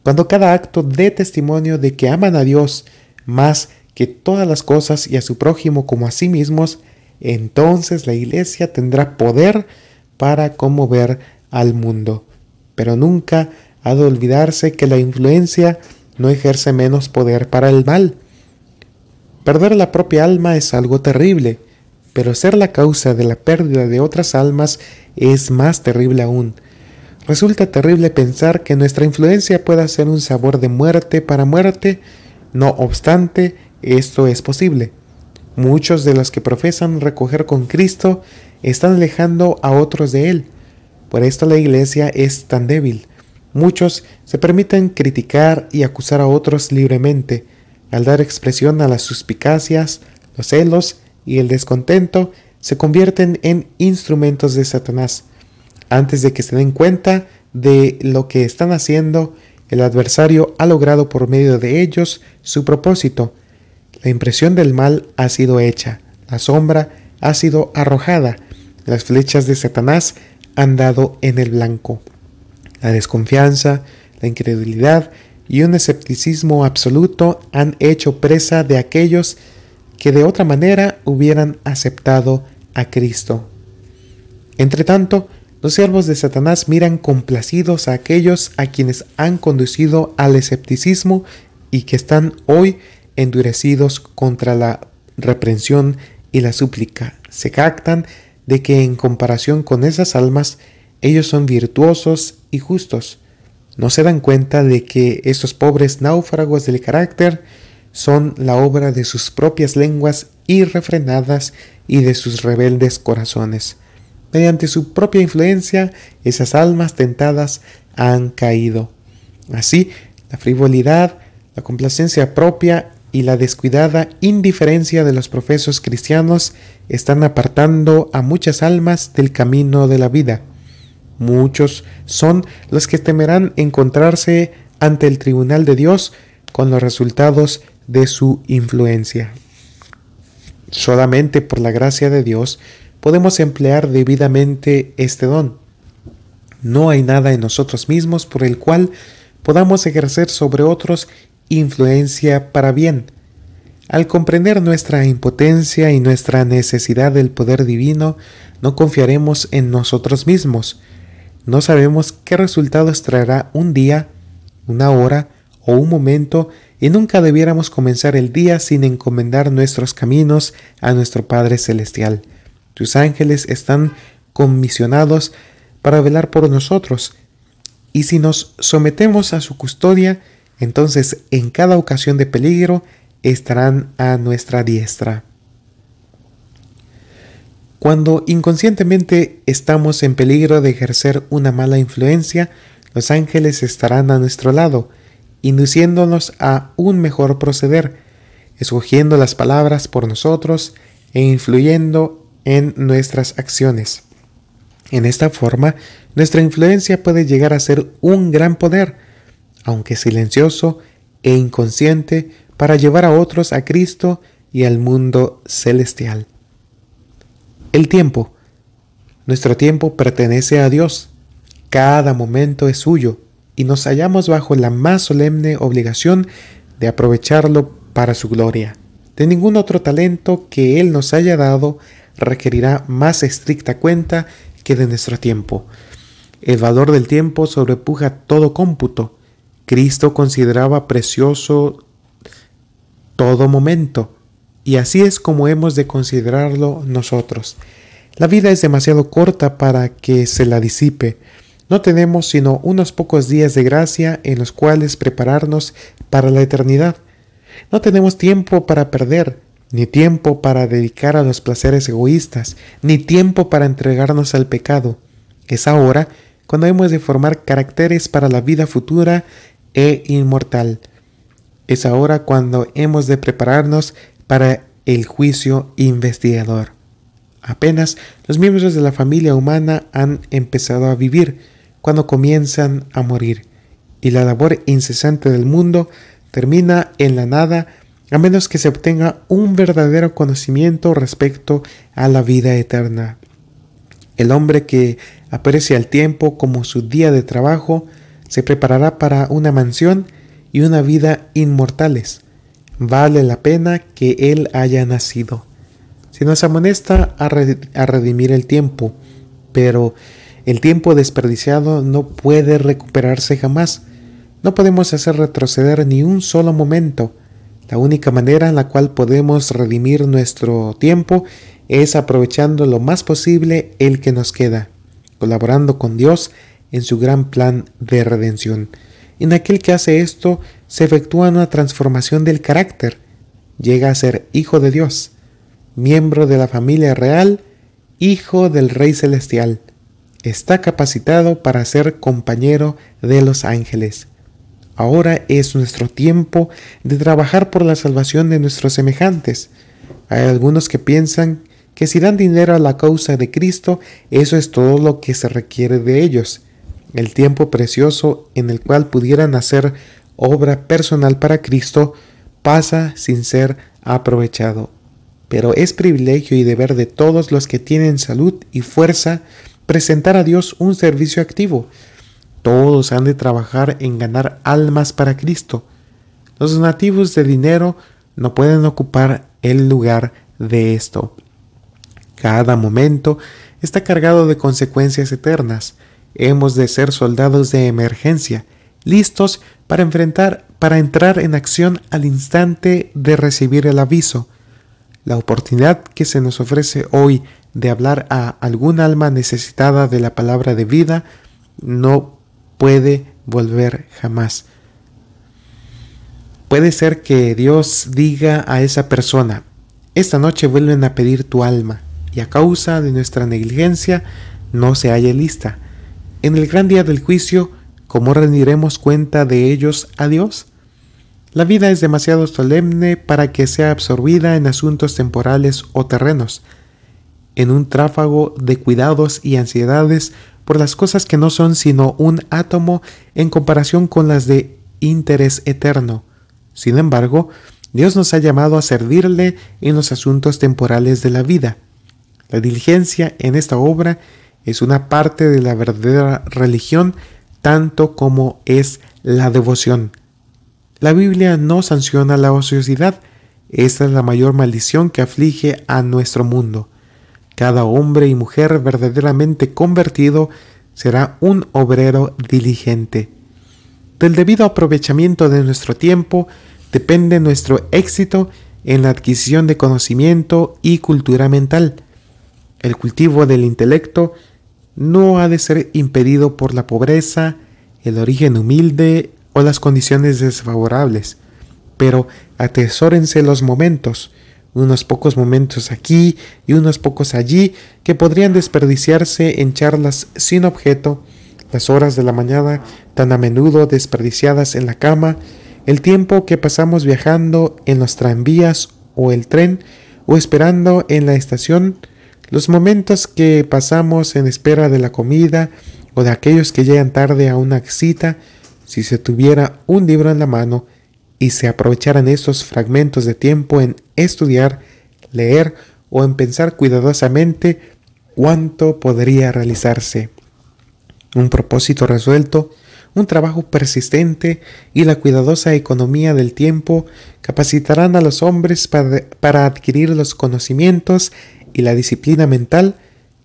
cuando cada acto dé testimonio de que aman a Dios más que todas las cosas y a su prójimo como a sí mismos, entonces la iglesia tendrá poder para conmover al mundo. Pero nunca ha de olvidarse que la influencia no ejerce menos poder para el mal. Perder la propia alma es algo terrible, pero ser la causa de la pérdida de otras almas es más terrible aún. Resulta terrible pensar que nuestra influencia pueda ser un sabor de muerte para muerte, no obstante, esto es posible. Muchos de los que profesan recoger con Cristo están alejando a otros de Él. Por esto la iglesia es tan débil. Muchos se permiten criticar y acusar a otros libremente. Al dar expresión a las suspicacias, los celos y el descontento, se convierten en instrumentos de Satanás. Antes de que se den cuenta de lo que están haciendo, el adversario ha logrado por medio de ellos su propósito. La impresión del mal ha sido hecha, la sombra ha sido arrojada, las flechas de Satanás han dado en el blanco. La desconfianza, la incredulidad y un escepticismo absoluto han hecho presa de aquellos que de otra manera hubieran aceptado a Cristo. Entretanto, los siervos de Satanás miran complacidos a aquellos a quienes han conducido al escepticismo y que están hoy endurecidos contra la reprensión y la súplica. Se cactan de que en comparación con esas almas ellos son virtuosos y justos. No se dan cuenta de que esos pobres náufragos del carácter son la obra de sus propias lenguas irrefrenadas y de sus rebeldes corazones. Mediante su propia influencia, esas almas tentadas han caído. Así, la frivolidad, la complacencia propia y la descuidada indiferencia de los profesos cristianos están apartando a muchas almas del camino de la vida. Muchos son los que temerán encontrarse ante el tribunal de Dios con los resultados de su influencia. Solamente por la gracia de Dios podemos emplear debidamente este don. No hay nada en nosotros mismos por el cual podamos ejercer sobre otros influencia para bien. Al comprender nuestra impotencia y nuestra necesidad del poder divino, no confiaremos en nosotros mismos, no sabemos qué resultados traerá un día, una hora o un momento y nunca debiéramos comenzar el día sin encomendar nuestros caminos a nuestro Padre Celestial. Tus ángeles están comisionados para velar por nosotros, y si nos sometemos a su custodia, entonces en cada ocasión de peligro estarán a nuestra diestra. Cuando inconscientemente estamos en peligro de ejercer una mala influencia, los ángeles estarán a nuestro lado, induciéndonos a un mejor proceder, escogiendo las palabras por nosotros e influyendo en nuestras acciones. En esta forma, nuestra influencia puede llegar a ser un gran poder, aunque silencioso e inconsciente, para llevar a otros a Cristo y al mundo celestial. El tiempo. Nuestro tiempo pertenece a Dios. Cada momento es suyo y nos hallamos bajo la más solemne obligación de aprovecharlo para su gloria. De ningún otro talento que Él nos haya dado requerirá más estricta cuenta que de nuestro tiempo. El valor del tiempo sobrepuja todo cómputo. Cristo consideraba precioso todo momento y así es como hemos de considerarlo nosotros. La vida es demasiado corta para que se la disipe. No tenemos sino unos pocos días de gracia en los cuales prepararnos para la eternidad. No tenemos tiempo para perder, ni tiempo para dedicar a los placeres egoístas, ni tiempo para entregarnos al pecado. Es ahora cuando hemos de formar caracteres para la vida futura e inmortal. Es ahora cuando hemos de prepararnos para el juicio investigador. Apenas los miembros de la familia humana han empezado a vivir cuando comienzan a morir, y la labor incesante del mundo termina en la nada a menos que se obtenga un verdadero conocimiento respecto a la vida eterna. El hombre que aprecia el tiempo como su día de trabajo se preparará para una mansión y una vida inmortales. Vale la pena que él haya nacido. Se nos amonesta a, redimir el tiempo, pero el tiempo desperdiciado no puede recuperarse jamás. No podemos hacer retroceder ni un solo momento la única manera en la cual podemos redimir nuestro tiempo es aprovechando lo más posible el que nos queda, colaborando con Dios en su gran plan de redención. En aquel que hace esto se efectúa una transformación del carácter, llega a ser hijo de Dios, miembro de la familia real, hijo del Rey Celestial. Está capacitado para ser compañero de los ángeles. Ahora es nuestro tiempo de trabajar por la salvación de nuestros semejantes. Hay algunos que piensan que si dan dinero a la causa de Cristo, eso es todo lo que se requiere de ellos. El tiempo precioso en el cual pudieran hacer obra personal para Cristo pasa sin ser aprovechado. Pero es privilegio y deber de todos los que tienen salud y fuerza presentar a Dios un servicio activo, todos han de trabajar en ganar almas para Cristo. Los nativos de dinero no pueden ocupar el lugar de esto. Cada momento está cargado de consecuencias eternas. Hemos de ser soldados de emergencia, listos para enfrentar, para entrar en acción al instante de recibir el aviso. La oportunidad que se nos ofrece hoy de hablar a algún alma necesitada de la palabra de vida no puede volver jamás. Puede ser que Dios diga a esa persona, esta noche vuelven a pedir tu alma y a causa de nuestra negligencia no se halla lista. En el gran día del juicio, ¿cómo rendiremos cuenta de ellos a Dios? La vida es demasiado solemne para que sea absorbida en asuntos temporales o terrenos, en un tráfago de cuidados y ansiedades por las cosas que no son sino un átomo en comparación con las de interés eterno. Sin embargo, Dios nos ha llamado a servirle en los asuntos temporales de la vida. La diligencia en esta obra es una parte de la verdadera religión tanto como es la devoción. La Biblia no sanciona la ociosidad, esta es la mayor maldición que aflige a nuestro mundo. Cada hombre y mujer verdaderamente convertido será un obrero diligente. Del debido aprovechamiento de nuestro tiempo depende nuestro éxito en la adquisición de conocimiento y cultura mental. El cultivo del intelecto no ha de ser impedido por la pobreza, el origen humilde o las condiciones desfavorables, pero atesórense los momentos, unos pocos momentos aquí y unos pocos allí que podrían desperdiciarse en charlas sin objeto, las horas de la mañana tan a menudo desperdiciadas en la cama, el tiempo que pasamos viajando en los tranvías o el tren o esperando en la estación, los momentos que pasamos en espera de la comida o de aquellos que llegan tarde a una cita, si se tuviera un libro en la mano, y se aprovecharan estos fragmentos de tiempo en estudiar, leer o en pensar cuidadosamente cuánto podría realizarse. Un propósito resuelto, un trabajo persistente y la cuidadosa economía del tiempo capacitarán a los hombres para, para adquirir los conocimientos y la disciplina mental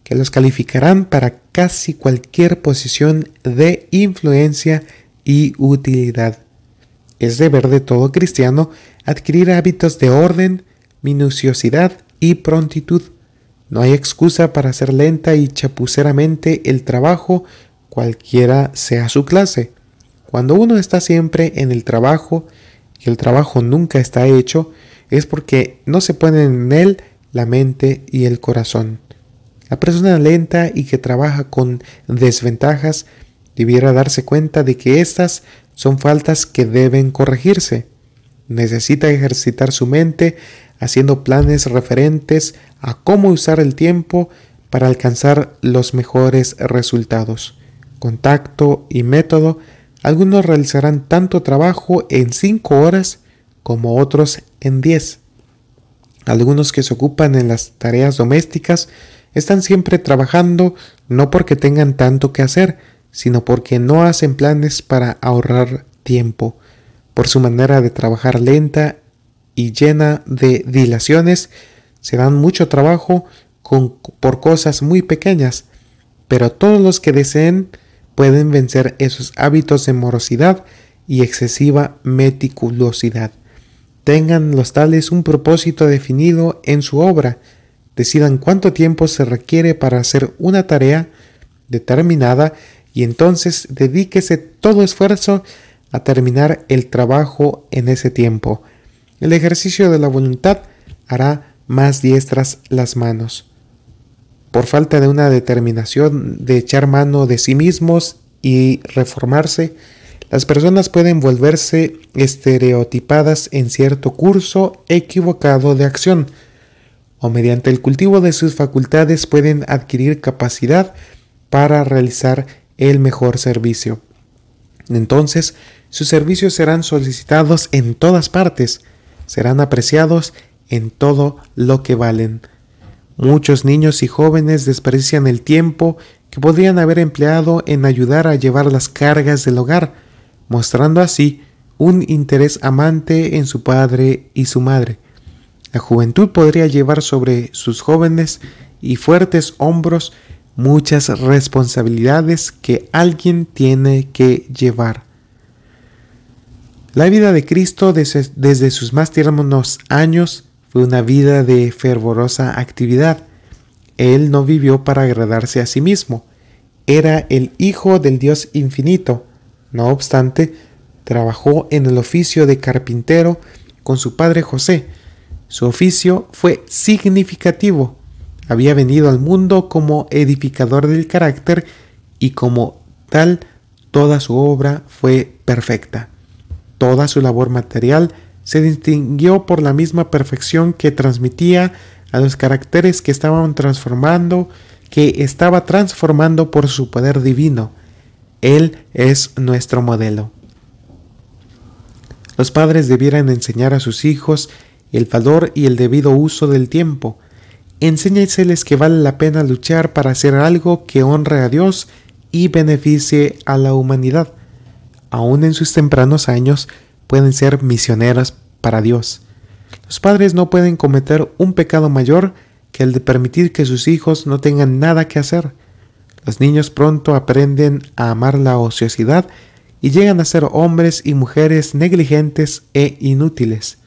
que los calificarán para casi cualquier posición de influencia y utilidad. Es deber de todo cristiano adquirir hábitos de orden, minuciosidad y prontitud. No hay excusa para hacer lenta y chapuceramente el trabajo, cualquiera sea su clase. Cuando uno está siempre en el trabajo y el trabajo nunca está hecho, es porque no se ponen en él la mente y el corazón. La persona lenta y que trabaja con desventajas debiera darse cuenta de que éstas son faltas que deben corregirse. Necesita ejercitar su mente haciendo planes referentes a cómo usar el tiempo para alcanzar los mejores resultados. Contacto y método, algunos realizarán tanto trabajo en 5 horas como otros en 10. Algunos que se ocupan en las tareas domésticas están siempre trabajando no porque tengan tanto que hacer, sino porque no hacen planes para ahorrar tiempo. Por su manera de trabajar lenta y llena de dilaciones, se dan mucho trabajo por cosas muy pequeñas, pero todos los que deseen pueden vencer esos hábitos de morosidad y excesiva meticulosidad. Tengan los tales un propósito definido en su obra, decidan cuánto tiempo se requiere para hacer una tarea determinada y entonces dedíquese todo esfuerzo a terminar el trabajo en ese tiempo. El ejercicio de la voluntad hará más diestras las manos. Por falta de una determinación de echar mano de sí mismos y reformarse, las personas pueden volverse estereotipadas en cierto curso equivocado de acción, o mediante el cultivo de sus facultades pueden adquirir capacidad para realizar el mejor servicio. Entonces, sus servicios serán solicitados en todas partes, serán apreciados en todo lo que valen. Muchos niños y jóvenes desperdician el tiempo que podrían haber empleado en ayudar a llevar las cargas del hogar, mostrando así un interés amante en su padre y su madre. La juventud podría llevar sobre sus jóvenes y fuertes hombros muchas responsabilidades que alguien tiene que llevar. La vida de Cristo desde, sus más tiernos años fue una vida de fervorosa actividad. Él no vivió para agradarse a sí mismo. Era el Hijo del Dios infinito no obstante, trabajó en el oficio de carpintero con su padre José. Su oficio fue significativo. Había venido al mundo como edificador del carácter y como tal toda su obra fue perfecta. Toda su labor material se distinguió por la misma perfección que transmitía a los caracteres que estaban transformando, que estaba transformando por su poder divino. Él es nuestro modelo. Los padres debieran enseñar a sus hijos el valor y el debido uso del tiempo. Enséñeseles que vale la pena luchar para hacer algo que honre a Dios y beneficie a la humanidad. Aún en sus tempranos años pueden ser misioneros para Dios. Los padres no pueden cometer un pecado mayor que el de permitir que sus hijos no tengan nada que hacer. Los niños pronto aprenden a amar la ociosidad y llegan a ser hombres y mujeres negligentes e inútiles.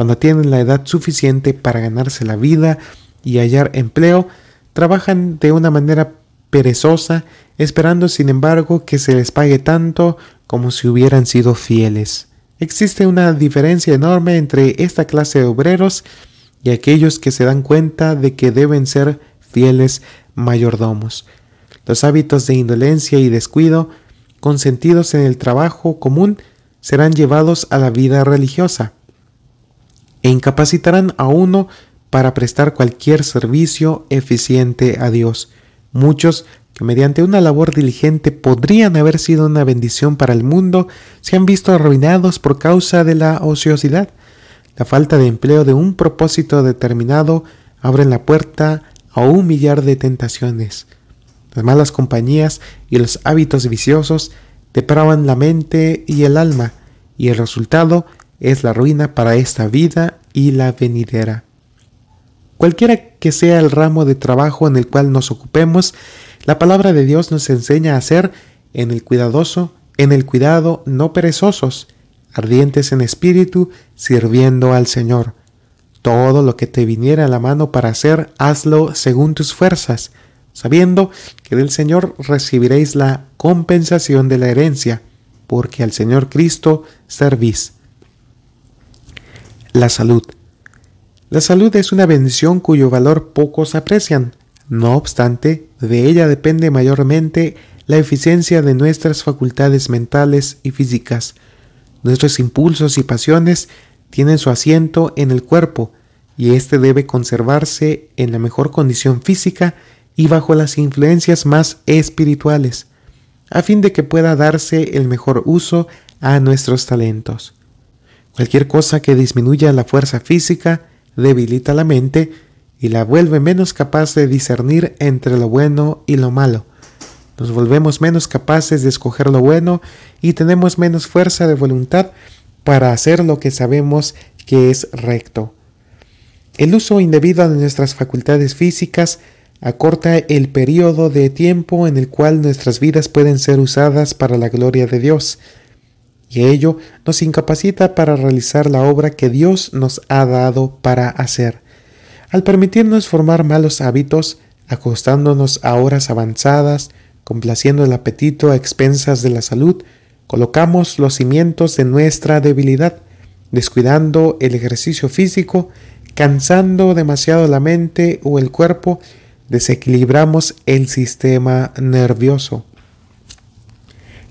Cuando tienen la edad suficiente para ganarse la vida y hallar empleo, trabajan de una manera perezosa, esperando sin embargo que se les pague tanto como si hubieran sido fieles. Existe una diferencia enorme entre esta clase de obreros y aquellos que se dan cuenta de que deben ser fieles mayordomos. Los hábitos de indolencia y descuido consentidos en el trabajo común serán llevados a la vida religiosa e incapacitarán a uno para prestar cualquier servicio eficiente a Dios. Muchos que mediante una labor diligente podrían haber sido una bendición para el mundo se han visto arruinados por causa de la ociosidad. La falta de empleo de un propósito determinado abre la puerta a un millar de tentaciones. Las malas compañías y los hábitos viciosos depravan la mente y el alma, y el resultado es la ruina para esta vida y la venidera. Cualquiera que sea el ramo de trabajo en el cual nos ocupemos, la palabra de Dios nos enseña a ser en el cuidadoso, en el cuidado no perezosos, ardientes en espíritu, sirviendo al Señor. Todo lo que te viniera a la mano para hacer, hazlo según tus fuerzas, sabiendo que del Señor recibiréis la compensación de la herencia, porque al Señor Cristo servís. La salud. La salud es una bendición cuyo valor pocos aprecian. No obstante, de ella depende mayormente la eficiencia de nuestras facultades mentales y físicas. Nuestros impulsos y pasiones tienen su asiento en el cuerpo, y éste debe conservarse en la mejor condición física y bajo las influencias más espirituales, a fin de que pueda darse el mejor uso a nuestros talentos. Cualquier cosa que disminuya la fuerza física debilita la mente y la vuelve menos capaz de discernir entre lo bueno y lo malo. Nos volvemos menos capaces de escoger lo bueno y tenemos menos fuerza de voluntad para hacer lo que sabemos que es recto. El uso indebido de nuestras facultades físicas acorta el periodo de tiempo en el cual nuestras vidas pueden ser usadas para la gloria de Dios, y ello nos incapacita para realizar la obra que Dios nos ha dado para hacer. Al permitirnos formar malos hábitos, acostándonos a horas avanzadas, complaciendo el apetito a expensas de la salud, colocamos los cimientos de nuestra debilidad, descuidando el ejercicio físico, cansando demasiado la mente o el cuerpo, desequilibramos el sistema nervioso.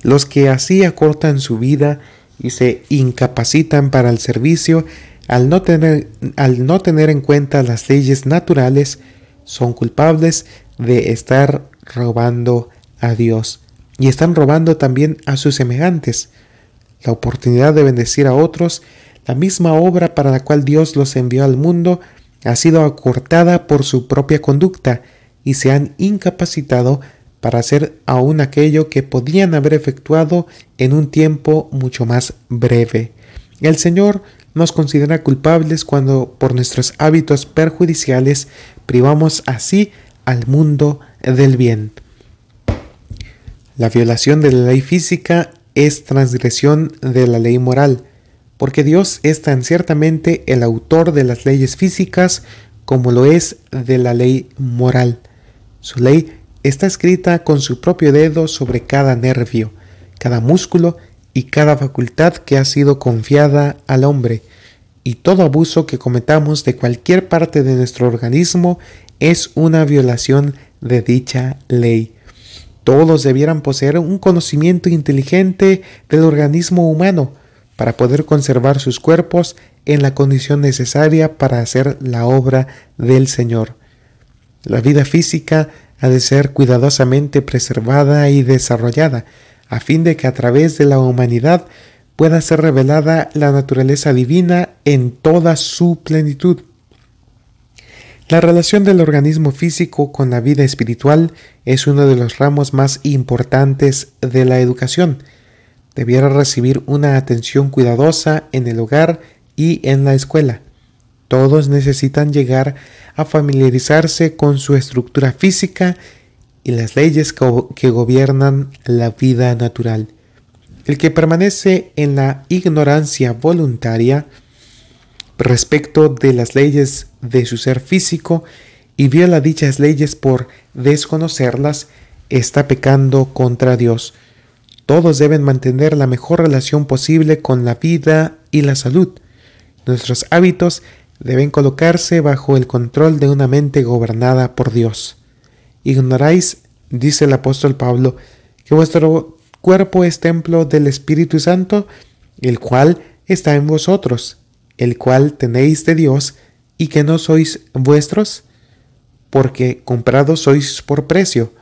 Los que así acortan su vida y se incapacitan para el servicio al no tener, al no tener en cuenta las leyes naturales, son culpables de estar robando a Dios. Y están robando también a sus semejantes. La oportunidad de bendecir a otros, la misma obra para la cual Dios los envió al mundo ha sido acortada por su propia conducta y se han incapacitado para hacer aún aquello que podían haber efectuado en un tiempo mucho más breve. El Señor nos considera culpables cuando por nuestros hábitos perjudiciales privamos así al mundo del bien. La violación de la ley física es transgresión de la ley moral, porque Dios es tan ciertamente el autor de las leyes físicas como lo es de la ley moral. Su ley está escrita con su propio dedo sobre cada nervio, cada músculo y cada facultad que ha sido confiada al hombre, y todo abuso que cometamos de cualquier parte de nuestro organismo es una violación de dicha ley. Todos debieran poseer un conocimiento inteligente del organismo humano para poder conservar sus cuerpos en la condición necesaria para hacer la obra del Señor. La vida física ha de ser cuidadosamente preservada y desarrollada, a fin de que a través de la humanidad pueda ser revelada la naturaleza divina en toda su plenitud. La relación del organismo físico con la vida espiritual es uno de los ramos más importantes de la educación. Debiera recibir una atención cuidadosa en el hogar y en la escuela. Todos necesitan llegar a familiarizarse con su estructura física y las leyes que gobiernan la vida natural. El que permanece en la ignorancia voluntaria respecto de las leyes de su ser físico y viola dichas leyes por desconocerlas, está pecando contra Dios. Todos deben mantener la mejor relación posible con la vida y la salud. Nuestros hábitos deben colocarse bajo el control de una mente gobernada por Dios. Ignoráis, dice el apóstol Pablo, que vuestro cuerpo es templo del Espíritu Santo, el cual está en vosotros, el cual tenéis de Dios, y que no sois vuestros, porque comprados sois por precio.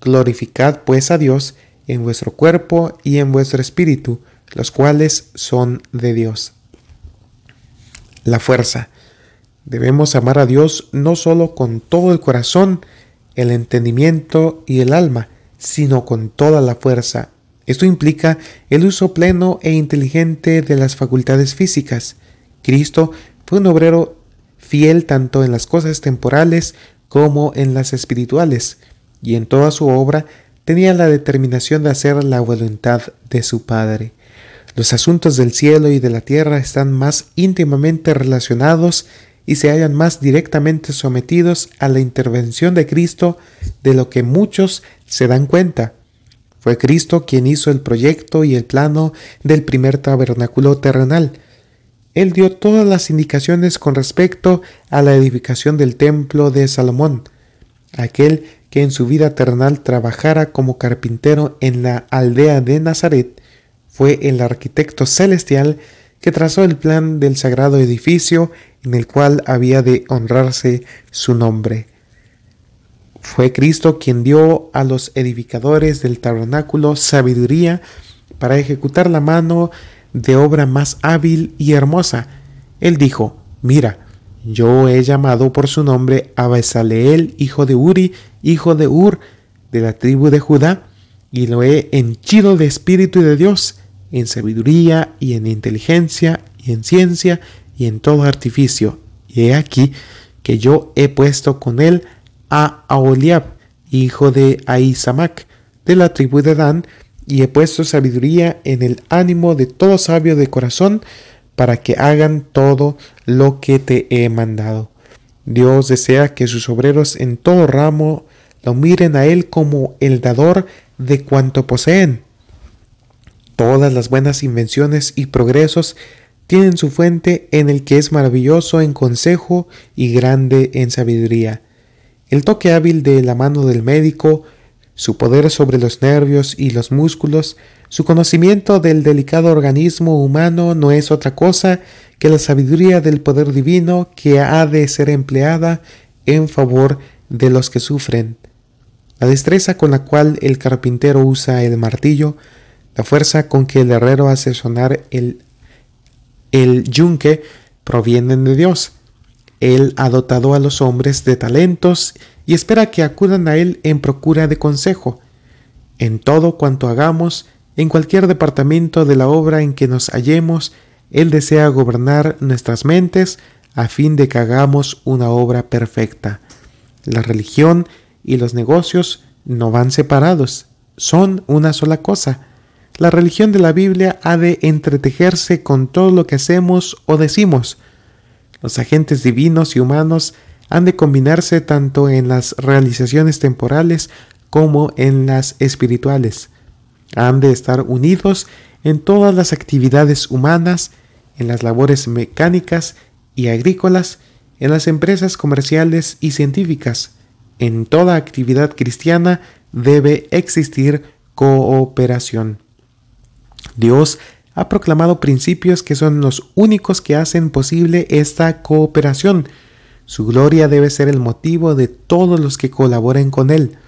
Glorificad pues a Dios en vuestro cuerpo y en vuestro espíritu, los cuales son de Dios. La fuerza. Debemos amar a Dios no solo con todo el corazón, el entendimiento y el alma, sino con toda la fuerza. Esto implica el uso pleno e inteligente de las facultades físicas. Cristo fue un obrero fiel tanto en las cosas temporales como en las espirituales, y en toda su obra tenía la determinación de hacer la voluntad de su Padre. Los asuntos del cielo y de la tierra están más íntimamente relacionados y se hallan más directamente sometidos a la intervención de Cristo de lo que muchos se dan cuenta. Fue Cristo quien hizo el proyecto y el plano del primer tabernáculo terrenal. Él dio todas las indicaciones con respecto a la edificación del templo de Salomón, aquel que en su vida terrenal trabajara como carpintero en la aldea de Nazaret, fue el arquitecto celestial que trazó el plan del sagrado edificio en el cual había de honrarse su nombre. Fue Cristo quien dio a los edificadores del tabernáculo sabiduría para ejecutar la mano de obra más hábil y hermosa. Él dijo, mira, yo he llamado por su nombre a Besaleel, hijo de Uri, hijo de Ur, de la tribu de Judá, y lo he henchido de espíritu de Dios, en sabiduría y en inteligencia y en ciencia y en todo artificio. Y he aquí que yo he puesto con él a Aholiab, hijo de Ahisamac, de la tribu de Dan, y he puesto sabiduría en el ánimo de todo sabio de corazón, para que hagan todo lo que te he mandado. Dios desea que sus obreros en todo ramo lo miren a Él como el dador de cuanto poseen. Todas las buenas invenciones y progresos tienen su fuente en el que es maravilloso en consejo y grande en sabiduría. El toque hábil de la mano del médico, su poder sobre los nervios y los músculos, su conocimiento del delicado organismo humano no es otra cosa que la sabiduría del poder divino que ha de ser empleada en favor de los que sufren. La destreza con la cual el carpintero usa el martillo, la fuerza con que el herrero hace sonar el, el yunque, provienen de Dios. Él ha dotado a los hombres de talentos y espera que acudan a Él en procura de consejo. En todo cuanto hagamos, en cualquier departamento de la obra en que nos hallemos, Él desea gobernar nuestras mentes a fin de que hagamos una obra perfecta. La religión y los negocios no van separados, son una sola cosa. La religión de la Biblia ha de entretejerse con todo lo que hacemos o decimos. Los agentes divinos y humanos han de combinarse tanto en las realizaciones temporales como en las espirituales. Han de estar unidos en todas las actividades humanas, en las labores mecánicas y agrícolas, en las empresas comerciales y científicas. En toda actividad cristiana debe existir cooperación. Dios ha proclamado principios que son los únicos que hacen posible esta cooperación. Su gloria debe ser el motivo de todos los que colaboren con Él.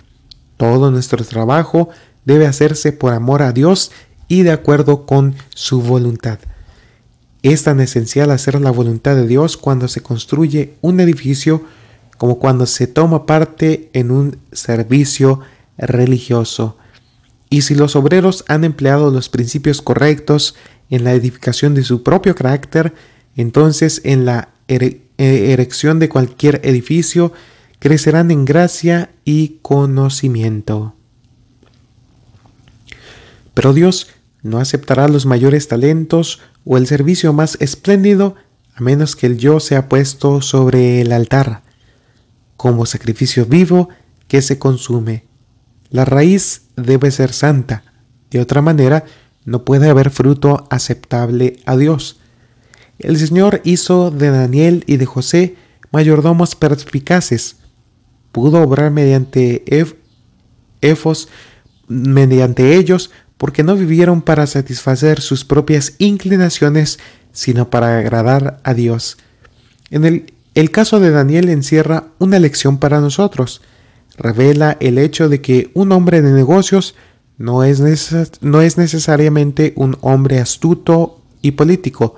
Todo nuestro trabajo debe hacerse por amor a Dios y de acuerdo con su voluntad. Es tan esencial hacer la voluntad de Dios cuando se construye un edificio como cuando se toma parte en un servicio religioso. Y si los obreros han empleado los principios correctos en la edificación de su propio carácter, entonces en la eh, erección de cualquier edificio crecerán en gracia y conocimiento. Pero Dios no aceptará los mayores talentos o el servicio más espléndido a menos que el yo sea puesto sobre el altar, como sacrificio vivo que se consume. La raíz debe ser santa, de otra manera no puede haber fruto aceptable a Dios. El Señor hizo de Daniel y de José mayordomos perspicaces. Pudo obrar mediante efos, mediante ellos, porque no vivieron para satisfacer sus propias inclinaciones, sino para agradar a Dios. En el, el caso de Daniel encierra una lección para nosotros. Revela el hecho de que un hombre de negocios no es, no es necesariamente un hombre astuto y político.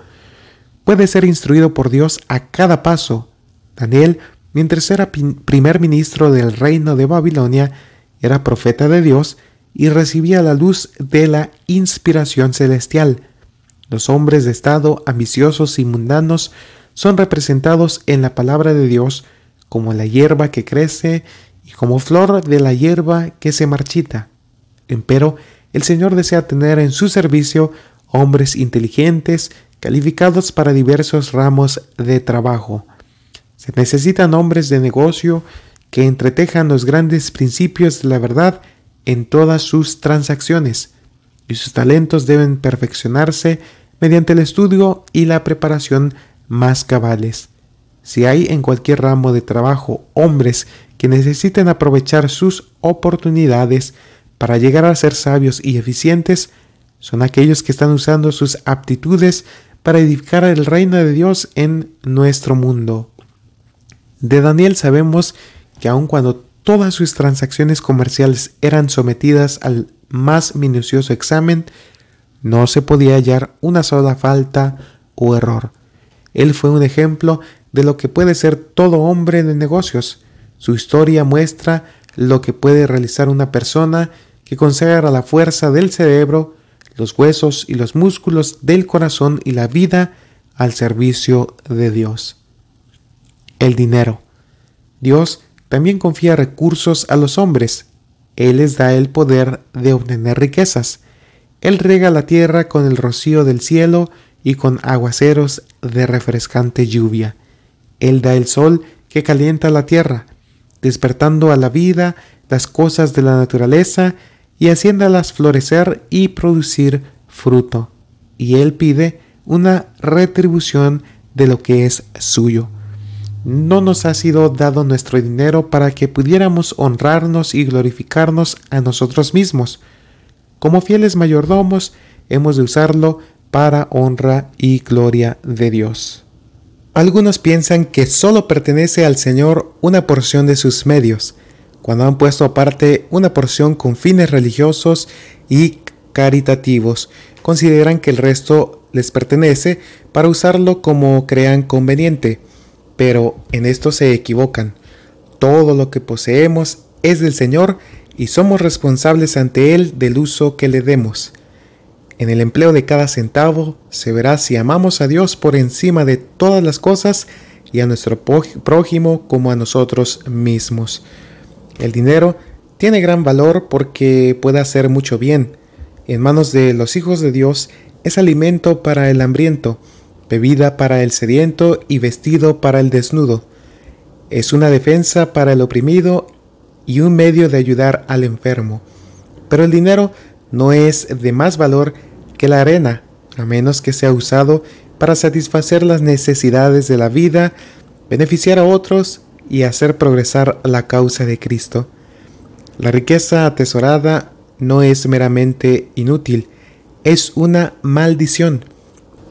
Puede ser instruido por Dios a cada paso. Daniel, mientras era primer ministro del reino de Babilonia, era profeta de Dios y recibía la luz de la inspiración celestial. Los hombres de estado ambiciosos y mundanos son representados en la palabra de Dios como la hierba que crece y como flor de la hierba que se marchita. Empero, el Señor desea tener en su servicio hombres inteligentes, calificados para diversos ramos de trabajo. Se necesitan hombres de negocio que entretejan los grandes principios de la verdad en todas sus transacciones, y sus talentos deben perfeccionarse mediante el estudio y la preparación más cabales. Si hay en cualquier ramo de trabajo hombres que necesiten aprovechar sus oportunidades para llegar a ser sabios y eficientes, son aquellos que están usando sus aptitudes para edificar el reino de Dios en nuestro mundo. De Daniel sabemos que aun cuando todas sus transacciones comerciales eran sometidas al más minucioso examen, no se podía hallar una sola falta o error. Él fue un ejemplo de lo que puede ser todo hombre de negocios. Su historia muestra lo que puede realizar una persona que consagra la fuerza del cerebro, los huesos y los músculos del corazón y la vida al servicio de Dios. El dinero. Dios también confía recursos a los hombres. Él les da el poder de obtener riquezas. Él rega la tierra con el rocío del cielo y con aguaceros de refrescante lluvia. Él da el sol que calienta la tierra, despertando a la vida las cosas de la naturaleza y haciéndolas florecer y producir fruto. Y Él pide una retribución de lo que es suyo. No nos ha sido dado nuestro dinero para que pudiéramos honrarnos y glorificarnos a nosotros mismos. Como fieles mayordomos, hemos de usarlo para honra y gloria de Dios. Algunos piensan que solo pertenece al Señor una porción de sus medios, cuando han puesto aparte una porción con fines religiosos y caritativos, consideran que el resto les pertenece para usarlo como crean conveniente, pero en esto se equivocan. Todo lo que poseemos es del Señor y somos responsables ante Él del uso que le demos. En el empleo de cada centavo se verá si amamos a Dios por encima de todas las cosas y a nuestro prójimo como a nosotros mismos. El dinero tiene gran valor porque puede hacer mucho bien. En manos de los hijos de Dios es alimento para el hambriento, bebida para el sediento y vestido para el desnudo. Es una defensa para el oprimido y un medio de ayudar al enfermo. Pero el dinero no es de más valor que la arena, a menos que sea usado para satisfacer las necesidades de la vida, beneficiar a otros y hacer progresar la causa de Cristo. La riqueza atesorada no es meramente inútil, es una maldición.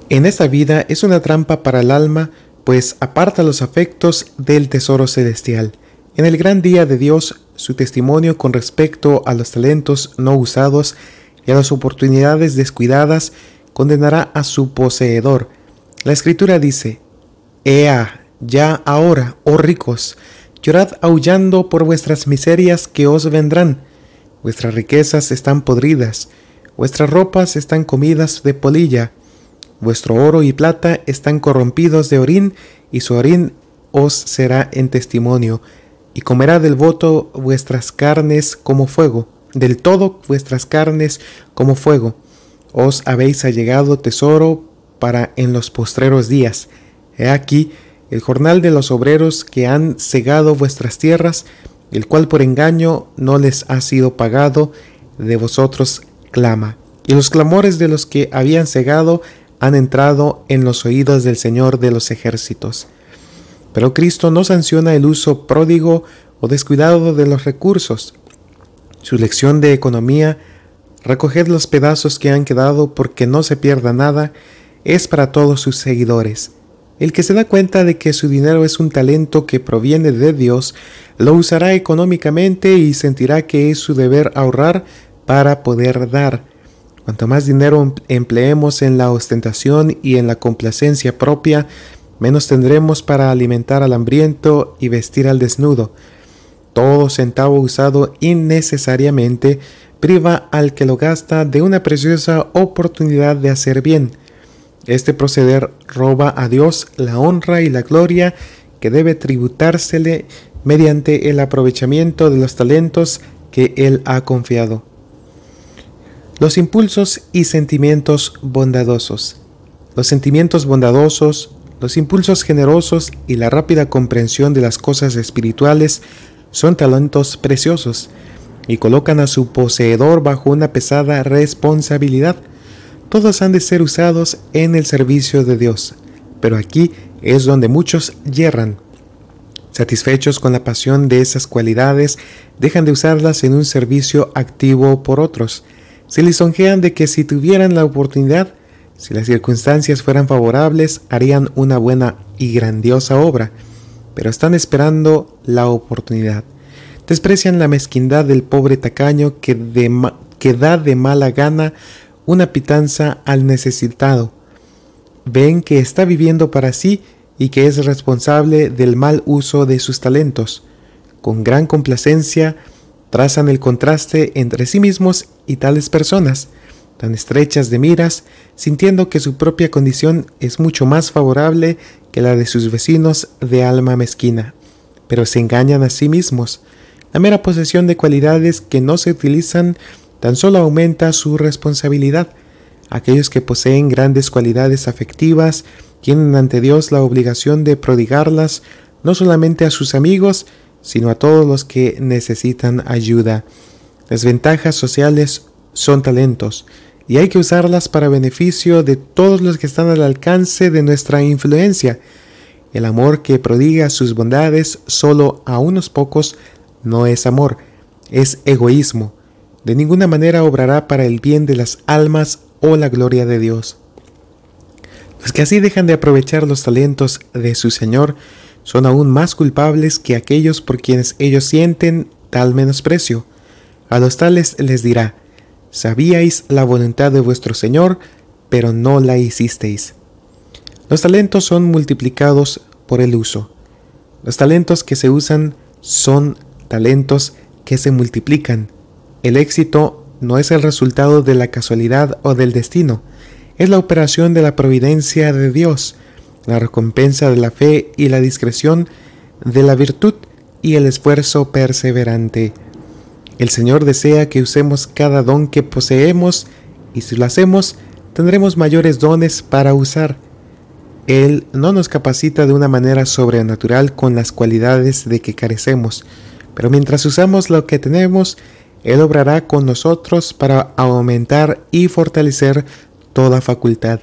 En esta vida es una trampa para el alma, pues aparta los afectos del tesoro celestial. En el gran día de Dios, su testimonio con respecto a los talentos no usados y a las oportunidades descuidadas condenará a su poseedor. La escritura dice, Ea, ya ahora, oh ricos, llorad aullando por vuestras miserias que os vendrán. Vuestras riquezas están podridas, vuestras ropas están comidas de polilla, vuestro oro y plata están corrompidos de orín, y su orín os será en testimonio, y comerá del voto vuestras carnes como fuego del todo vuestras carnes como fuego. Os habéis allegado tesoro para en los postreros días. He aquí el jornal de los obreros que han cegado vuestras tierras, el cual por engaño no les ha sido pagado, de vosotros clama. Y los clamores de los que habían cegado han entrado en los oídos del Señor de los ejércitos. Pero Cristo no sanciona el uso pródigo o descuidado de los recursos, su lección de economía, recoged los pedazos que han quedado porque no se pierda nada, es para todos sus seguidores. El que se da cuenta de que su dinero es un talento que proviene de Dios, lo usará económicamente y sentirá que es su deber ahorrar para poder dar. Cuanto más dinero em-, empleemos en la ostentación y en la complacencia propia, menos tendremos para alimentar al hambriento y vestir al desnudo. Todo centavo usado innecesariamente priva al que lo gasta de una preciosa oportunidad de hacer bien. Este proceder roba a Dios la honra y la gloria que debe tributársele mediante el aprovechamiento de los talentos que Él ha confiado. Los impulsos y sentimientos bondadosos. Los sentimientos bondadosos, los impulsos generosos y la rápida comprensión de las cosas espirituales son talentos preciosos y colocan a su poseedor bajo una pesada responsabilidad. Todos han de ser usados en el servicio de Dios, pero aquí es donde muchos yerran. Satisfechos con la pasión de esas cualidades, dejan de usarlas en un servicio activo por otros. Se lisonjean de que si tuvieran la oportunidad, Si las circunstancias fueran favorables, harían una buena y grandiosa obra, pero están esperando la oportunidad. Desprecian la mezquindad del pobre tacaño que, que da de mala gana una pitanza al necesitado. Ven que está viviendo para sí y que es responsable del mal uso de sus talentos. Con gran complacencia trazan el contraste entre sí mismos y tales personas, tan estrechas de miras, sintiendo que su propia condición es mucho más favorable que la de sus vecinos de alma mezquina, pero se engañan a sí mismos. La mera posesión de cualidades que no se utilizan tan solo aumenta su responsabilidad. Aquellos que poseen grandes cualidades afectivas tienen ante Dios la obligación de prodigarlas no solamente a sus amigos, sino a todos los que necesitan ayuda. Las ventajas sociales son talentos, y hay que usarlas para beneficio de todos los que están al alcance de nuestra influencia. El amor que prodiga sus bondades solo a unos pocos no es amor, es egoísmo. De ninguna manera obrará para el bien de las almas o la gloria de Dios. Los que así dejan de aprovechar los talentos de su Señor son aún más culpables que aquellos por quienes ellos sienten tal menosprecio. A los tales les dirá, sabíais la voluntad de vuestro Señor, pero no la hicisteis. Los talentos son multiplicados por el uso. Los talentos que se usan son talentos que se multiplican. El éxito no es el resultado de la casualidad o del destino, es la operación de la providencia de Dios, la recompensa de la fe y la discreción de la virtud y el esfuerzo perseverante. El Señor desea que usemos cada don que poseemos y si lo hacemos tendremos mayores dones para usar. Él no nos capacita de una manera sobrenatural con las cualidades de que carecemos, pero mientras usamos lo que tenemos, Él obrará con nosotros para aumentar y fortalecer toda facultad.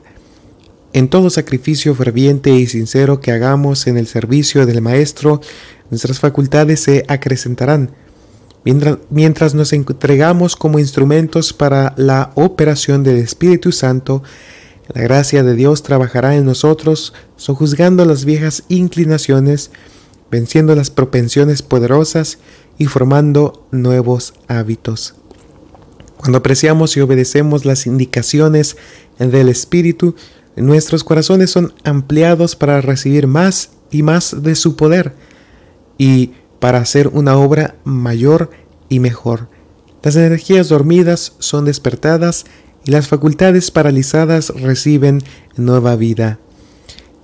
En todo sacrificio ferviente y sincero que hagamos en el servicio del Maestro, nuestras facultades se acrecentarán. Mientras, mientras, nos entregamos como instrumentos para la operación del Espíritu Santo, la gracia de Dios trabajará en nosotros, sojuzgando las viejas inclinaciones, venciendo las propensiones poderosas y formando nuevos hábitos. Cuando apreciamos y obedecemos las indicaciones del Espíritu, nuestros corazones son ampliados para recibir más y más de su poder y para hacer una obra mayor y mejor. Las energías dormidas son despertadas y las facultades paralizadas reciben nueva vida.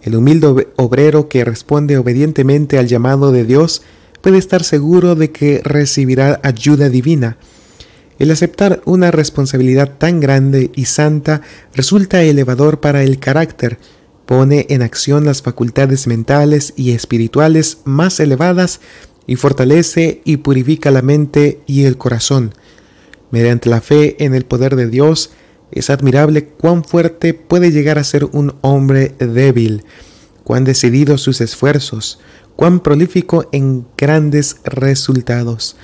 El humilde obrero que responde obedientemente al llamado de Dios puede estar seguro de que recibirá ayuda divina. El aceptar una responsabilidad tan grande y santa resulta elevador para el carácter, pone en acción las facultades mentales y espirituales más elevadas y fortalece y purifica la mente y el corazón. Mediante la fe en el poder de Dios, es admirable cuán fuerte puede llegar a ser un hombre débil, cuán decididos sus esfuerzos, cuán prolífico en grandes resultados.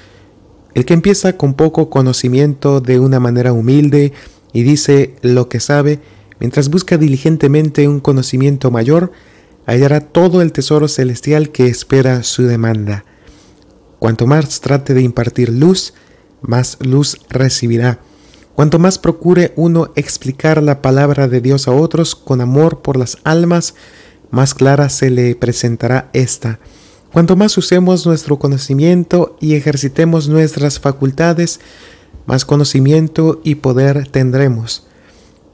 El que empieza con poco conocimiento de una manera humilde y dice lo que sabe, mientras busca diligentemente un conocimiento mayor, hallará todo el tesoro celestial que espera su demanda. Cuanto más trate de impartir luz, más luz recibirá. Cuanto más procure uno explicar la palabra de Dios a otros con amor por las almas, más clara se le presentará ésta. Cuanto más usemos nuestro conocimiento y ejercitemos nuestras facultades, más conocimiento y poder tendremos.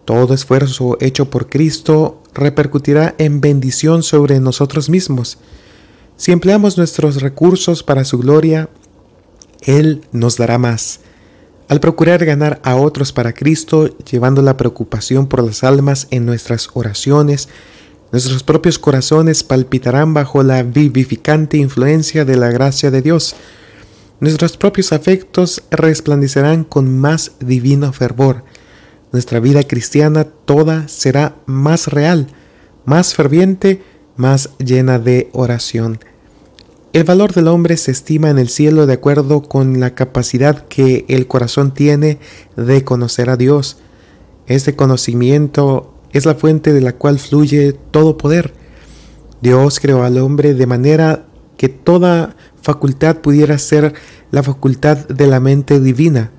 Todo esfuerzo hecho por Cristo repercutirá en bendición sobre nosotros mismos. Si empleamos nuestros recursos para su gloria, Él nos dará más. Al procurar ganar a otros para Cristo, llevando la preocupación por las almas en nuestras oraciones, Nuestros propios corazones palpitarán bajo la vivificante influencia de la gracia de Dios. Nuestros propios afectos resplandecerán con más divino fervor. Nuestra vida cristiana toda será más real, más ferviente, más llena de oración. El valor del hombre se estima en el cielo de acuerdo con la capacidad que el corazón tiene de conocer a Dios. Este conocimiento es la fuente de la cual fluye todo poder. Dios creó al hombre de manera que toda facultad pudiera ser la facultad de la mente divina,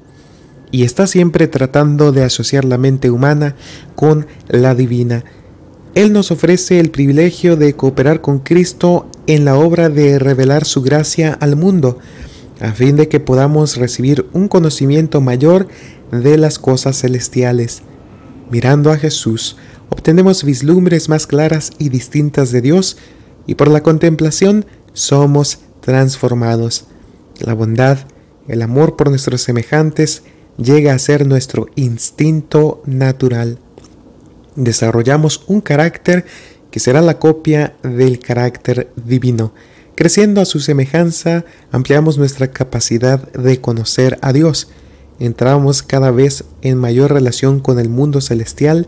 y está siempre tratando de asociar la mente humana con la divina. Él nos ofrece el privilegio de cooperar con Cristo en la obra de revelar su gracia al mundo, a fin de que podamos recibir un conocimiento mayor de las cosas celestiales. Mirando a Jesús, obtenemos vislumbres más claras y distintas de Dios, y por la contemplación somos transformados. La bondad, el amor por nuestros semejantes, llega a ser nuestro instinto natural. Desarrollamos un carácter que será la copia del carácter divino. Creciendo a su semejanza, ampliamos nuestra capacidad de conocer a Dios. Entramos cada vez en mayor relación con el mundo celestial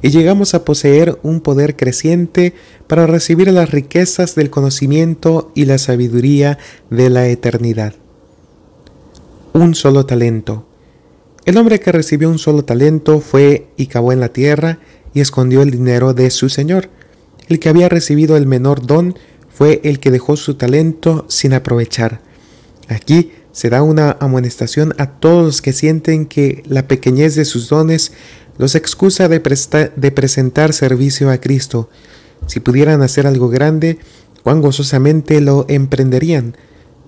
y llegamos a poseer un poder creciente para recibir las riquezas del conocimiento y la sabiduría de la eternidad. Un solo talento. El hombre que recibió un solo talento fue y cavó en la tierra y escondió el dinero de su señor. El que había recibido el menor don fue el que dejó su talento sin aprovechar. Aquí se da una amonestación a todos los que sienten que la pequeñez de sus dones los excusa de, de presentar servicio a Cristo. Si pudieran hacer algo grande, cuán gozosamente lo emprenderían.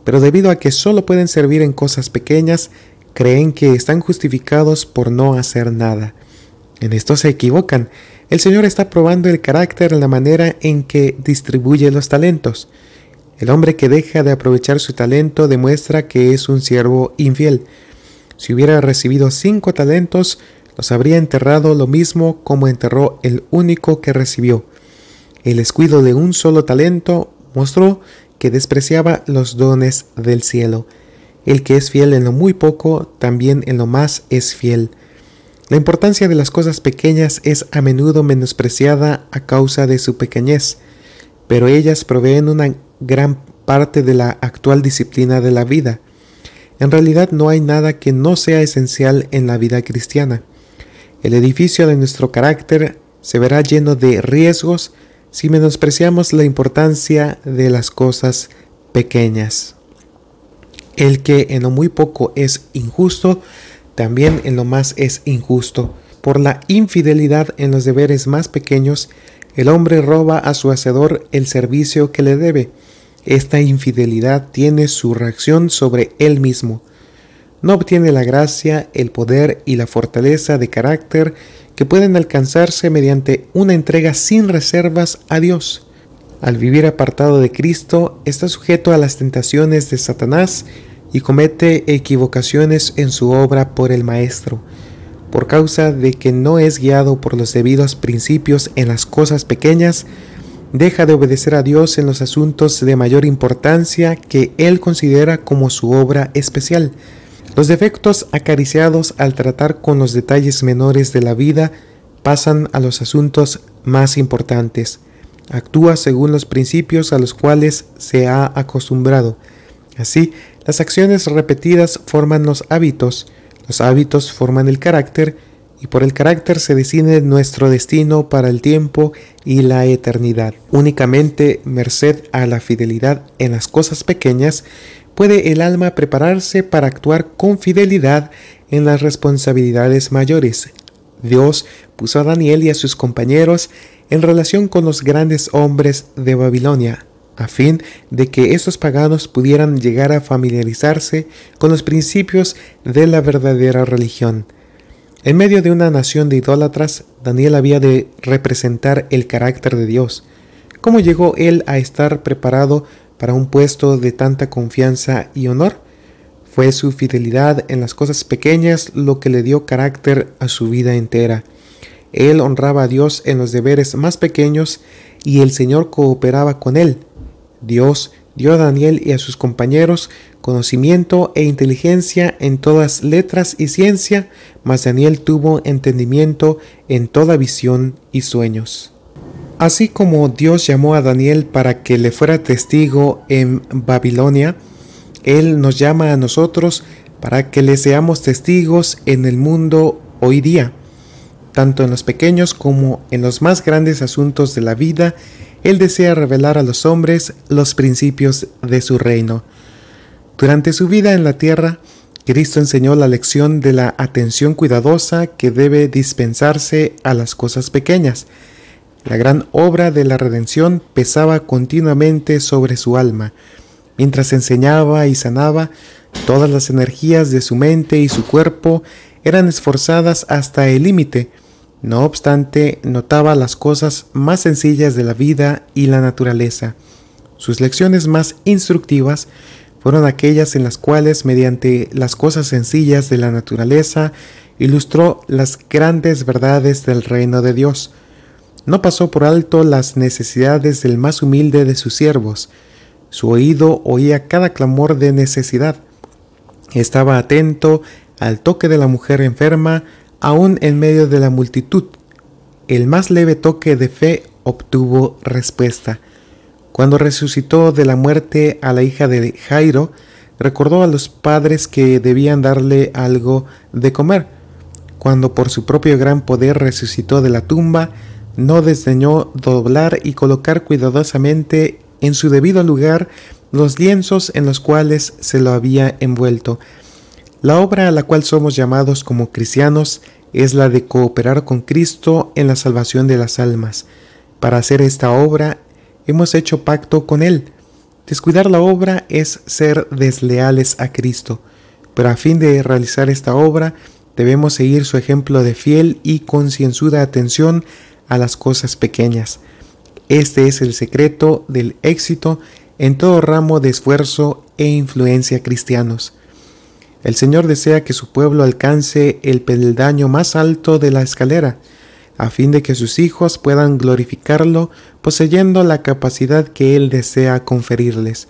Pero debido a que solo pueden servir en cosas pequeñas, creen que están justificados por no hacer nada. En esto se equivocan. El Señor está probando el carácter en la manera en que distribuye los talentos. El hombre que deja de aprovechar su talento demuestra que es un siervo infiel. Si hubiera recibido cinco talentos, los habría enterrado lo mismo como enterró el único que recibió. El descuido de un solo talento mostró que despreciaba los dones del cielo. El que es fiel en lo muy poco, también en lo más es fiel. La importancia de las cosas pequeñas es a menudo menospreciada a causa de su pequeñez, pero ellas proveen una gran parte de la actual disciplina de la vida. En realidad no hay nada que no sea esencial en la vida cristiana. El edificio de nuestro carácter se verá lleno de riesgos si menospreciamos la importancia de las cosas pequeñas. El que en lo muy poco es injusto, también en lo más es injusto. Por la infidelidad en los deberes más pequeños, el hombre roba a su hacedor el servicio que le debe. Esta infidelidad tiene su reacción sobre él mismo. No obtiene la gracia, el poder y la fortaleza de carácter que pueden alcanzarse mediante una entrega sin reservas a Dios. Al vivir apartado de Cristo, está sujeto a las tentaciones de Satanás y comete equivocaciones en su obra por el Maestro, por causa de que no es guiado por los debidos principios en las cosas pequeñas, deja de obedecer a Dios en los asuntos de mayor importancia que Él considera como su obra especial. Los defectos acariciados al tratar con los detalles menores de la vida pasan a los asuntos más importantes. Actúa según los principios a los cuales se ha acostumbrado. Así, las acciones repetidas forman los hábitos, los hábitos forman el carácter, y por el carácter se decide nuestro destino para el tiempo y la eternidad. Únicamente merced a la fidelidad en las cosas pequeñas puede el alma prepararse para actuar con fidelidad en las responsabilidades mayores. Dios puso a Daniel y a sus compañeros en relación con los grandes hombres de Babilonia, a fin de que estos paganos pudieran llegar a familiarizarse con los principios de la verdadera religión. En medio de una nación de idólatras, Daniel había de representar el carácter de Dios. ¿Cómo llegó él a estar preparado para un puesto de tanta confianza y honor? Fue su fidelidad en las cosas pequeñas lo que le dio carácter a su vida entera. Él honraba a Dios en los deberes más pequeños y el Señor cooperaba con él. Dios dio a Daniel y a sus compañeros conocimiento e inteligencia en todas letras y ciencia, mas Daniel tuvo entendimiento en toda visión y sueños. Así como Dios llamó a Daniel para que le fuera testigo en Babilonia, Él nos llama a nosotros para que le seamos testigos en el mundo hoy día. Tanto en los pequeños como en los más grandes asuntos de la vida, Él desea revelar a los hombres los principios de su reino. Durante su vida en la tierra, Cristo enseñó la lección de la atención cuidadosa que debe dispensarse a las cosas pequeñas. La gran obra de la redención pesaba continuamente sobre su alma. Mientras enseñaba y sanaba, todas las energías de su mente y su cuerpo eran esforzadas hasta el límite. No obstante, notaba las cosas más sencillas de la vida y la naturaleza. Sus lecciones más instructivas fueron aquellas en las cuales, mediante las cosas sencillas de la naturaleza, ilustró las grandes verdades del reino de Dios. No pasó por alto las necesidades del más humilde de sus siervos. Su oído oía cada clamor de necesidad. Estaba atento al toque de la mujer enferma, aún en medio de la multitud. El más leve toque de fe obtuvo respuesta. Cuando resucitó de la muerte a la hija de Jairo, recordó a los padres que debían darle algo de comer. Cuando por su propio gran poder resucitó de la tumba, no desdeñó doblar y colocar cuidadosamente en su debido lugar los lienzos en los cuales se lo había envuelto. La obra a la cual somos llamados como cristianos es la de cooperar con Cristo en la salvación de las almas. Para hacer esta obra hemos hecho pacto con Él. Descuidar la obra es ser desleales a Cristo, pero a fin de realizar esta obra debemos seguir su ejemplo de fiel y concienzuda atención a las cosas pequeñas. Este es el secreto del éxito en todo ramo de esfuerzo e influencia cristianos. El Señor desea que su pueblo alcance el peldaño más alto de la escalera, a fin de que sus hijos puedan glorificarlo poseyendo la capacidad que Él desea conferirles.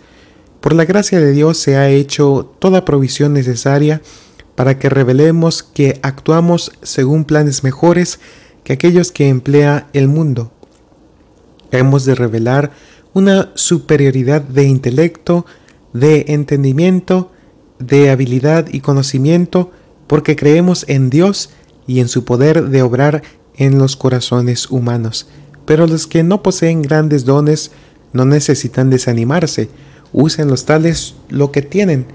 Por la gracia de Dios se ha hecho toda provisión necesaria para que revelemos que actuamos según planes mejores que aquellos que emplea el mundo. Hemos de revelar una superioridad de intelecto, de entendimiento, de habilidad y conocimiento, porque creemos en Dios y en su poder de obrar en los corazones humanos. Pero los que no poseen grandes dones no necesitan desanimarse, usen los tales lo que tienen,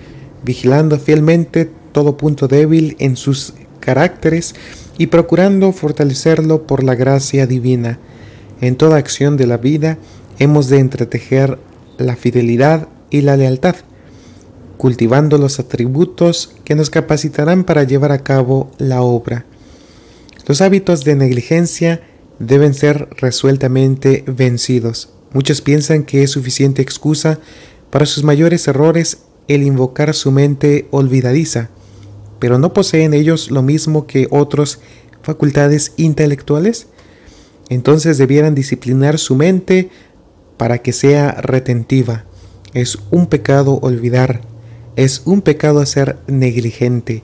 vigilando fielmente todo punto débil en sus caracteres y procurando fortalecerlo por la gracia divina. En toda acción de la vida hemos de entretejer la fidelidad y la lealtad, cultivando los atributos que nos capacitarán para llevar a cabo la obra. Los hábitos de negligencia deben ser resueltamente vencidos. Muchos piensan que es suficiente excusa para sus mayores errores el invocar su mente olvidadiza, pero ¿no poseen ellos lo mismo que otros facultades intelectuales? Entonces debieran disciplinar su mente para que sea retentiva. Es un pecado olvidar, es un pecado ser negligente.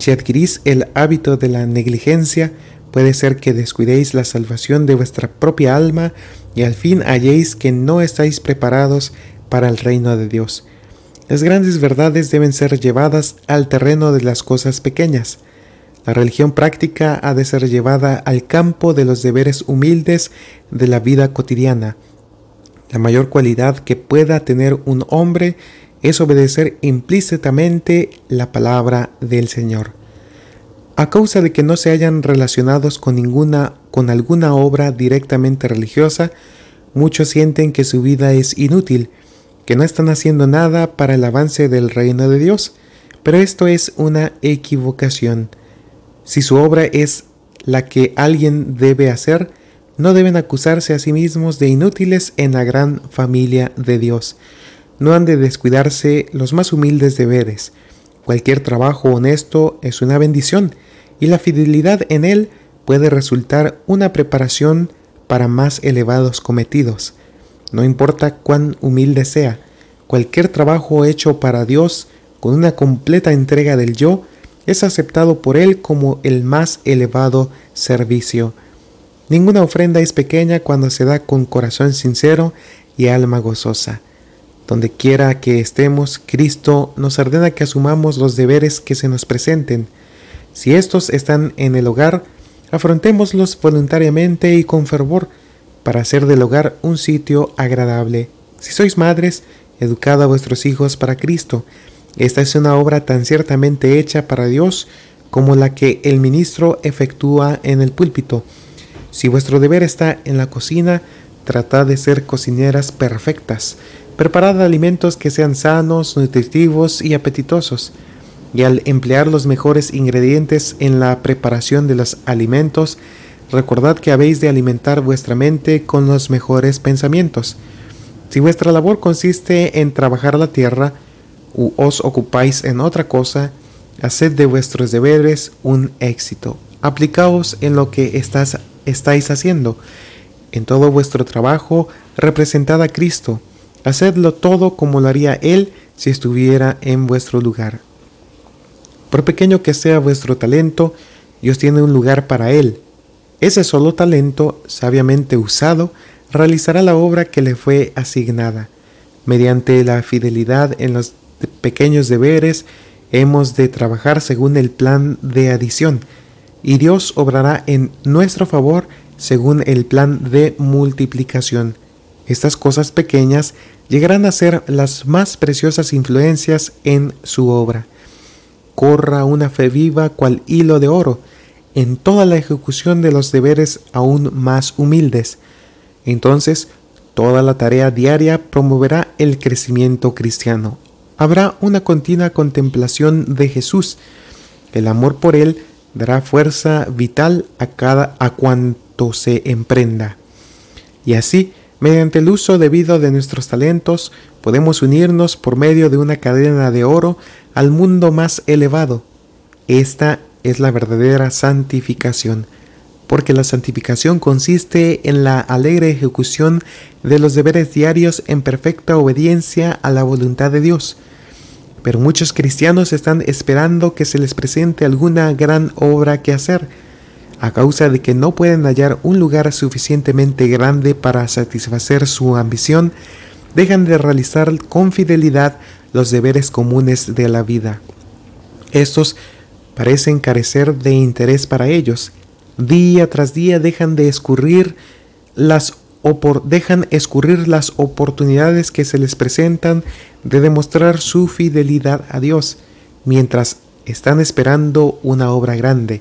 Si adquirís el hábito de la negligencia, puede ser que descuidéis la salvación de vuestra propia alma y al fin halléis que no estáis preparados para el reino de Dios. Las grandes verdades deben ser llevadas al terreno de las cosas pequeñas. La religión práctica ha de ser llevada al campo de los deberes humildes de la vida cotidiana. La mayor cualidad que pueda tener un hombre es obedecer implícitamente la palabra del Señor. A causa de que no se hayan relacionados con ninguna con alguna obra directamente religiosa, muchos sienten que su vida es inútil, que no están haciendo nada para el avance del reino de Dios, pero esto es una equivocación. Si su obra es la que alguien debe hacer, no deben acusarse a sí mismos de inútiles en la gran familia de Dios no han de descuidarse los más humildes deberes. Cualquier trabajo honesto es una bendición y la fidelidad en él puede resultar una preparación para más elevados cometidos. No importa cuán humilde sea, cualquier trabajo hecho para Dios con una completa entrega del yo es aceptado por Él como el más elevado servicio. Ninguna ofrenda es pequeña cuando se da con corazón sincero y alma gozosa. Donde quiera que estemos, Cristo nos ordena que asumamos los deberes que se nos presenten. Si estos están en el hogar, Afrontémoslos voluntariamente y con fervor para hacer del hogar un sitio agradable. Si sois madres, educad a vuestros hijos para Cristo. Esta es una obra tan ciertamente hecha para Dios como la que el ministro efectúa en el púlpito. Si vuestro deber está en la cocina, tratad de ser cocineras perfectas. Preparad alimentos que sean sanos, nutritivos y apetitosos. Y al emplear los mejores ingredientes en la preparación de los alimentos, recordad que habéis de alimentar vuestra mente con los mejores pensamientos. Si vuestra labor consiste en trabajar la tierra, u os ocupáis en otra cosa, haced de vuestros deberes un éxito. Aplicaos en lo que estáis haciendo. En todo vuestro trabajo, representad a Cristo. Hacedlo todo como lo haría Él si estuviera en vuestro lugar. Por pequeño que sea vuestro talento, Dios tiene un lugar para Él. Ese solo talento, sabiamente usado, realizará la obra que le fue asignada. Mediante la fidelidad en los pequeños deberes, hemos de trabajar según el plan de adición, y Dios obrará en nuestro favor según el plan de multiplicación. Estas cosas pequeñas llegarán a ser las más preciosas influencias en su obra. Corra una fe viva cual hilo de oro en toda la ejecución de los deberes aún más humildes. Entonces, toda la tarea diaria promoverá el crecimiento cristiano. Habrá una continua contemplación de Jesús. El amor por Él dará fuerza vital a cada a cuanto se emprenda. Y así, mediante el uso debido de nuestros talentos, podemos unirnos por medio de una cadena de oro al mundo más elevado. Esta es la verdadera santificación, porque la santificación consiste en la alegre ejecución de los deberes diarios en perfecta obediencia a la voluntad de Dios. Pero muchos cristianos están esperando que se les presente alguna gran obra que hacer, a causa de que no pueden hallar un lugar suficientemente grande para satisfacer su ambición, dejan de realizar con fidelidad los deberes comunes de la vida. Estos parecen carecer de interés para ellos. Día tras día dejan de escurrir las dejan escurrir las oportunidades que se les presentan de demostrar su fidelidad a Dios, mientras están esperando una obra grande.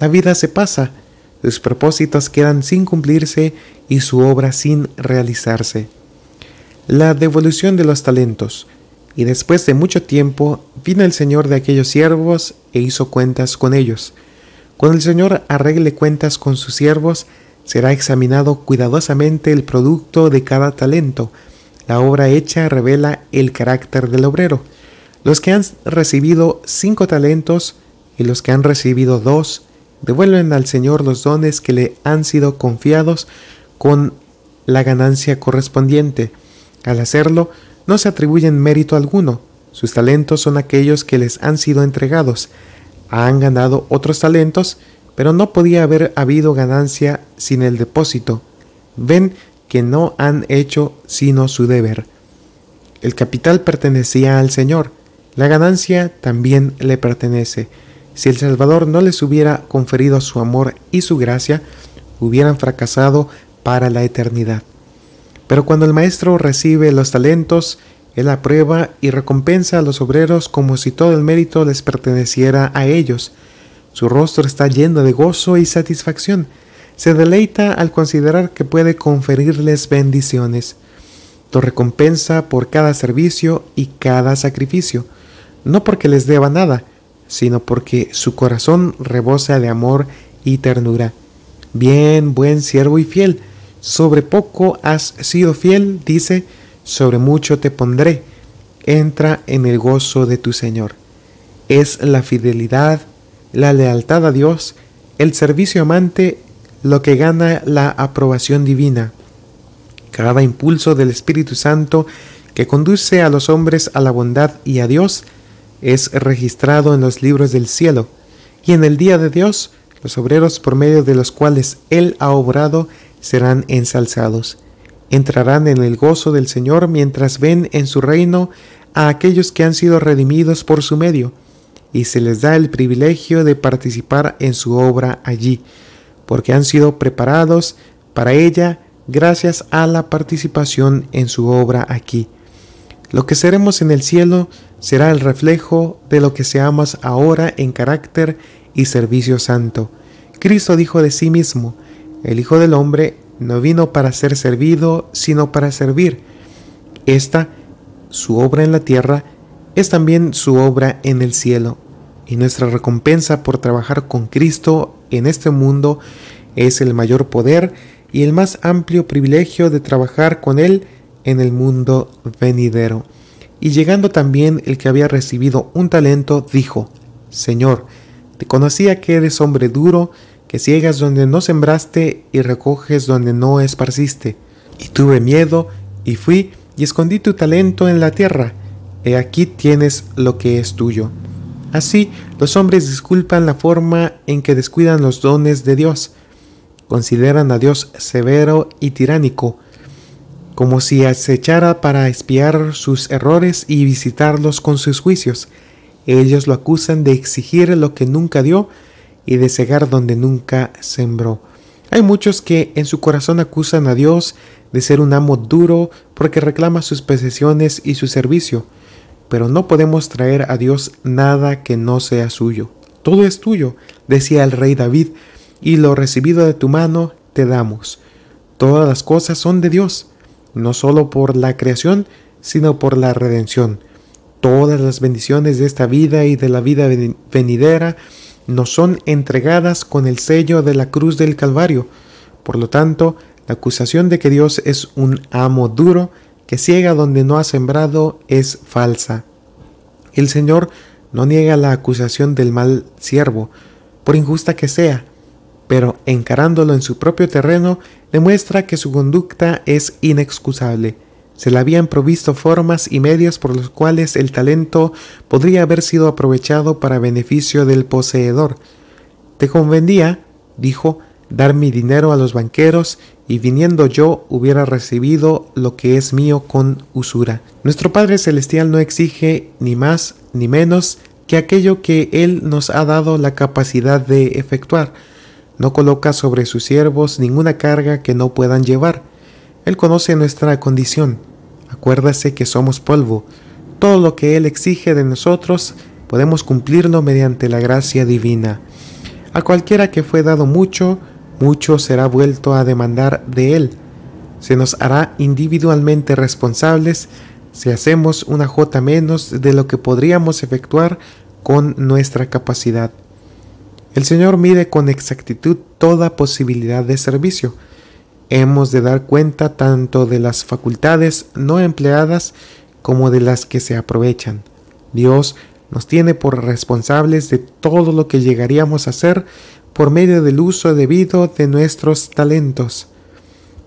La vida se pasa, sus propósitos quedan sin cumplirse y su obra sin realizarse. La devolución de los talentos. Y después de mucho tiempo vino el Señor de aquellos siervos e hizo cuentas con ellos. Cuando el Señor arregle cuentas con sus siervos, será examinado cuidadosamente el producto de cada talento. La obra hecha revela el carácter del obrero. Los que han recibido cinco talentos y los que han recibido dos, devuelven al Señor los dones que le han sido confiados con la ganancia correspondiente. Al hacerlo, no se atribuyen mérito alguno, sus talentos son aquellos que les han sido entregados. Han ganado otros talentos, pero no podía haber habido ganancia sin el depósito. Ven que no han hecho sino su deber. El capital pertenecía al Señor, la ganancia también le pertenece. Si el Salvador no les hubiera conferido su amor y su gracia, hubieran fracasado para la eternidad. Pero cuando el maestro recibe los talentos, él aprueba y recompensa a los obreros como si todo el mérito les perteneciera a ellos. Su rostro está lleno de gozo y satisfacción. Se deleita al considerar que puede conferirles bendiciones. Lo recompensa por cada servicio y cada sacrificio, no porque les deba nada, sino porque su corazón rebosa de amor y ternura. Bien, buen siervo y fiel, sobre poco has sido fiel, dice, sobre mucho te pondré. Entra en el gozo de tu Señor. Es la fidelidad, la lealtad a Dios, el servicio amante lo que gana la aprobación divina. Cada impulso del Espíritu Santo que conduce a los hombres a la bondad y a Dios es registrado en los libros del cielo, y en el día de Dios los obreros por medio de los cuales Él ha obrado serán ensalzados. Entrarán en el gozo del Señor mientras ven en su reino a aquellos que han sido redimidos por su medio, y se les da el privilegio de participar en su obra allí, porque han sido preparados para ella gracias a la participación en su obra aquí. Lo que seremos en el cielo será el reflejo de lo que seamos ahora en carácter y servicio santo. Cristo dijo de sí mismo, el Hijo del Hombre no vino para ser servido, sino para servir. Esta, su obra en la tierra, es también su obra en el cielo. Y nuestra recompensa por trabajar con Cristo en este mundo es el mayor poder y el más amplio privilegio de trabajar con Él en el mundo venidero. Y llegando también el que había recibido un talento, dijo, Señor, te conocía que eres hombre duro, que ciegas donde no sembraste y recoges donde no esparciste. Y tuve miedo, y fui y escondí tu talento en la tierra. He aquí tienes lo que es tuyo. Así, los hombres disculpan la forma en que descuidan los dones de Dios. Consideran a Dios severo y tiránico, como si acechara para espiar sus errores y visitarlos con sus juicios. Ellos lo acusan de exigir lo que nunca dio y de cegar donde nunca sembró. Hay muchos que en su corazón acusan a Dios de ser un amo duro porque reclama sus posesiones y su servicio, pero no podemos traer a Dios nada que no sea suyo. Todo es tuyo, decía el rey David, y lo recibido de tu mano te damos. Todas las cosas son de Dios, no solo por la creación, sino por la redención. Todas las bendiciones de esta vida y de la vida venidera nos son entregadas con el sello de la cruz del Calvario. Por lo tanto, la acusación de que Dios es un amo duro que ciega donde no ha sembrado es falsa. El Señor no niega la acusación del mal siervo, por injusta que sea, pero encarándolo en su propio terreno, demuestra que su conducta es inexcusable se le habían provisto formas y medios por los cuales el talento podría haber sido aprovechado para beneficio del poseedor. Te convendía, dijo, dar mi dinero a los banqueros y viniendo yo hubiera recibido lo que es mío con usura. Nuestro Padre Celestial no exige ni más ni menos que aquello que Él nos ha dado la capacidad de efectuar. No coloca sobre sus siervos ninguna carga que no puedan llevar. Él conoce nuestra condición Acuérdase que somos polvo. Todo lo que Él exige de nosotros podemos cumplirlo mediante la gracia divina. A cualquiera que fue dado mucho, mucho será vuelto a demandar de Él. Se nos hará individualmente responsables si hacemos una jota menos de lo que podríamos efectuar con nuestra capacidad. El Señor mide con exactitud toda posibilidad de servicio hemos de dar cuenta tanto de las facultades no empleadas como de las que se aprovechan. Dios nos tiene por responsables de todo lo que llegaríamos a hacer por medio del uso debido de nuestros talentos.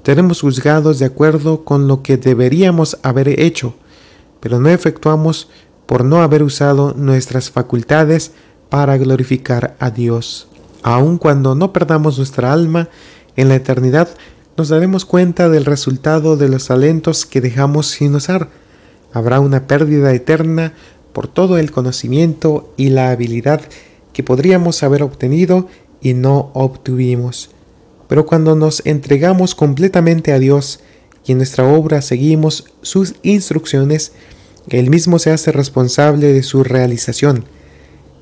Tenemos juzgados de acuerdo con lo que deberíamos haber hecho, pero no efectuamos por no haber usado nuestras facultades para glorificar a Dios. Aun cuando no perdamos nuestra alma, en la eternidad nos daremos cuenta del resultado de los talentos que dejamos sin usar. Habrá una pérdida eterna por todo el conocimiento y la habilidad que podríamos haber obtenido y no obtuvimos. Pero cuando nos entregamos completamente a Dios y en nuestra obra seguimos sus instrucciones, Él mismo se hace responsable de su realización.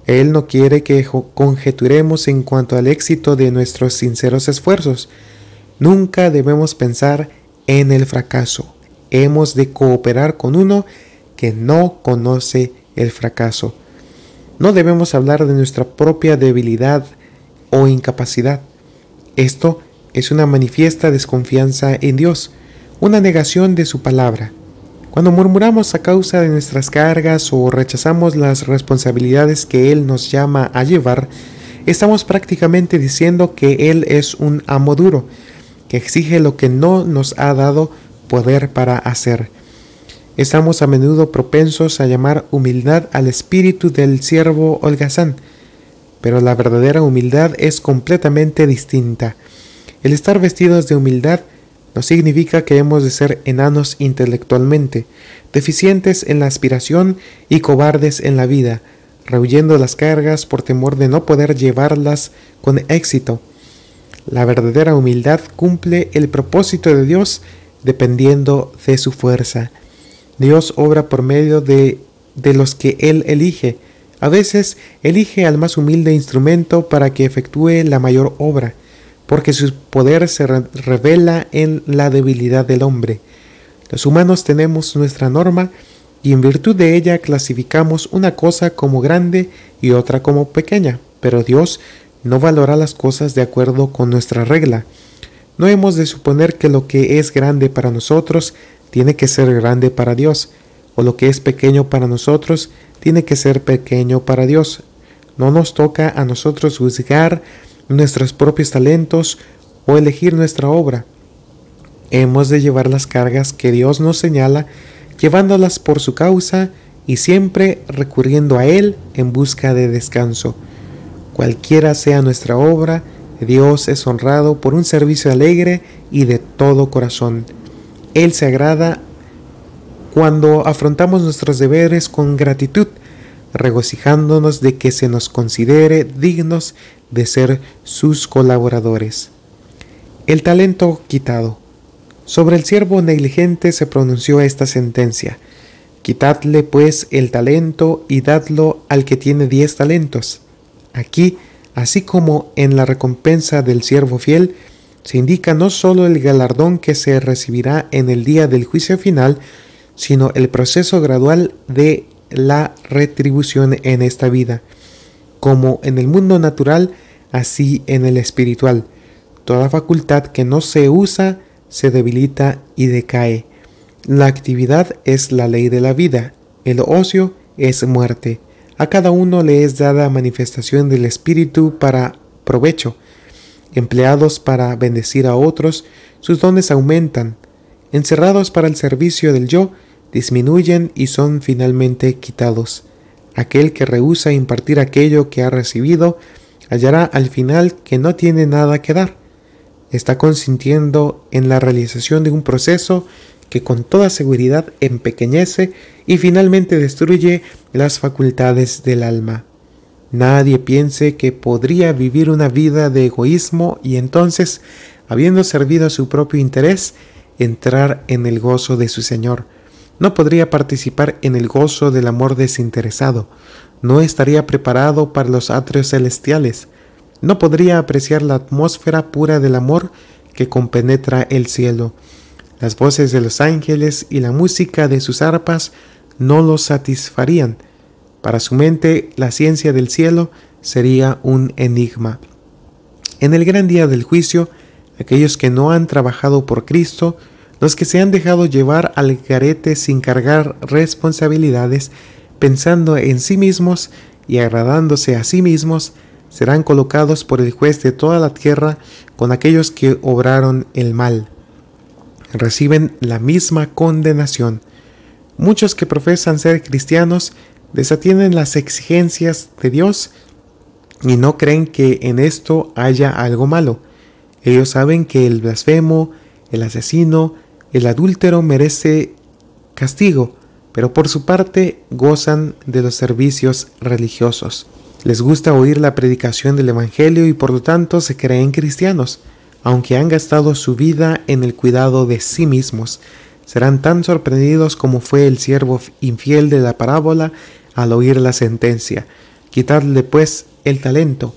Él no quiere que conjeturemos en cuanto al éxito de nuestros sinceros esfuerzos, Nunca debemos pensar en el fracaso. Hemos de cooperar con uno que no conoce el fracaso. No debemos hablar de nuestra propia debilidad o incapacidad. Esto es una manifiesta desconfianza en Dios, una negación de su palabra. Cuando murmuramos a causa de nuestras cargas o rechazamos las responsabilidades que Él nos llama a llevar, estamos prácticamente diciendo que Él es un amo duro, que exige lo que no nos ha dado poder para hacer. Estamos a menudo propensos a llamar humildad al espíritu del siervo holgazán, pero la verdadera humildad es completamente distinta. El estar vestidos de humildad no significa que hemos de ser enanos intelectualmente, deficientes en la aspiración y cobardes en la vida, rehuyendo las cargas por temor de no poder llevarlas con éxito. La verdadera humildad cumple el propósito de Dios dependiendo de su fuerza. Dios obra por medio de, de los que Él elige. A veces elige al más humilde instrumento para que efectúe la mayor obra, porque su poder se revela en la debilidad del hombre. Los humanos tenemos nuestra norma y en virtud de ella clasificamos una cosa como grande y otra como pequeña, pero Dios no valora las cosas de acuerdo con nuestra regla. No hemos de suponer que lo que es grande para nosotros tiene que ser grande para Dios, o lo que es pequeño para nosotros tiene que ser pequeño para Dios. No nos toca a nosotros juzgar nuestros propios talentos o elegir nuestra obra. Hemos de llevar las cargas que Dios nos señala, llevándolas por su causa y siempre recurriendo a Él en busca de descanso. Cualquiera sea nuestra obra, Dios es honrado por un servicio alegre y de todo corazón. Él se agrada cuando afrontamos nuestros deberes con gratitud, regocijándonos de que se nos considere dignos de ser sus colaboradores. El talento quitado. Sobre el siervo negligente se pronunció esta sentencia. Quitadle pues el talento y dadlo al que tiene diez talentos. Aquí Así como en la recompensa del siervo fiel, se indica no sólo el galardón que se recibirá en el día del juicio final, sino el proceso gradual de la retribución en esta vida, como en el mundo natural, así en el espiritual. Toda facultad que no se usa se debilita y decae. La actividad es la ley de la vida, el ocio es muerte. A cada uno le es dada manifestación del Espíritu para provecho. Empleados para bendecir a otros, sus dones aumentan. Encerrados para el servicio del yo, disminuyen y son finalmente quitados. Aquel que rehúsa impartir aquello que ha recibido, hallará al final que no tiene nada que dar. Está consintiendo en la realización de un proceso que con toda seguridad empequeñece y finalmente destruye las facultades del alma. Nadie piense que podría vivir una vida de egoísmo y entonces, habiendo servido a su propio interés, entrar en el gozo de su Señor. No podría participar en el gozo del amor desinteresado. No estaría preparado para los atrios celestiales. No podría apreciar la atmósfera pura del amor que compenetra el cielo. Las voces de los ángeles y la música de sus arpas no lo satisfarían. Para su mente, la ciencia del cielo sería un enigma. En el gran día del juicio, aquellos que no han trabajado por Cristo, los que se han dejado llevar al garete sin cargar responsabilidades, pensando en sí mismos y agradándose a sí mismos, serán colocados por el juez de toda la tierra con aquellos que obraron el mal reciben la misma condenación. Muchos que profesan ser cristianos desatienden las exigencias de Dios y no creen que en esto haya algo malo. Ellos saben que el blasfemo, el asesino, el adúltero merece castigo, pero por su parte gozan de los servicios religiosos. Les gusta oír la predicación del Evangelio y por lo tanto se creen cristianos aunque han gastado su vida en el cuidado de sí mismos, serán tan sorprendidos como fue el siervo infiel de la parábola al oír la sentencia. Quitadle pues el talento.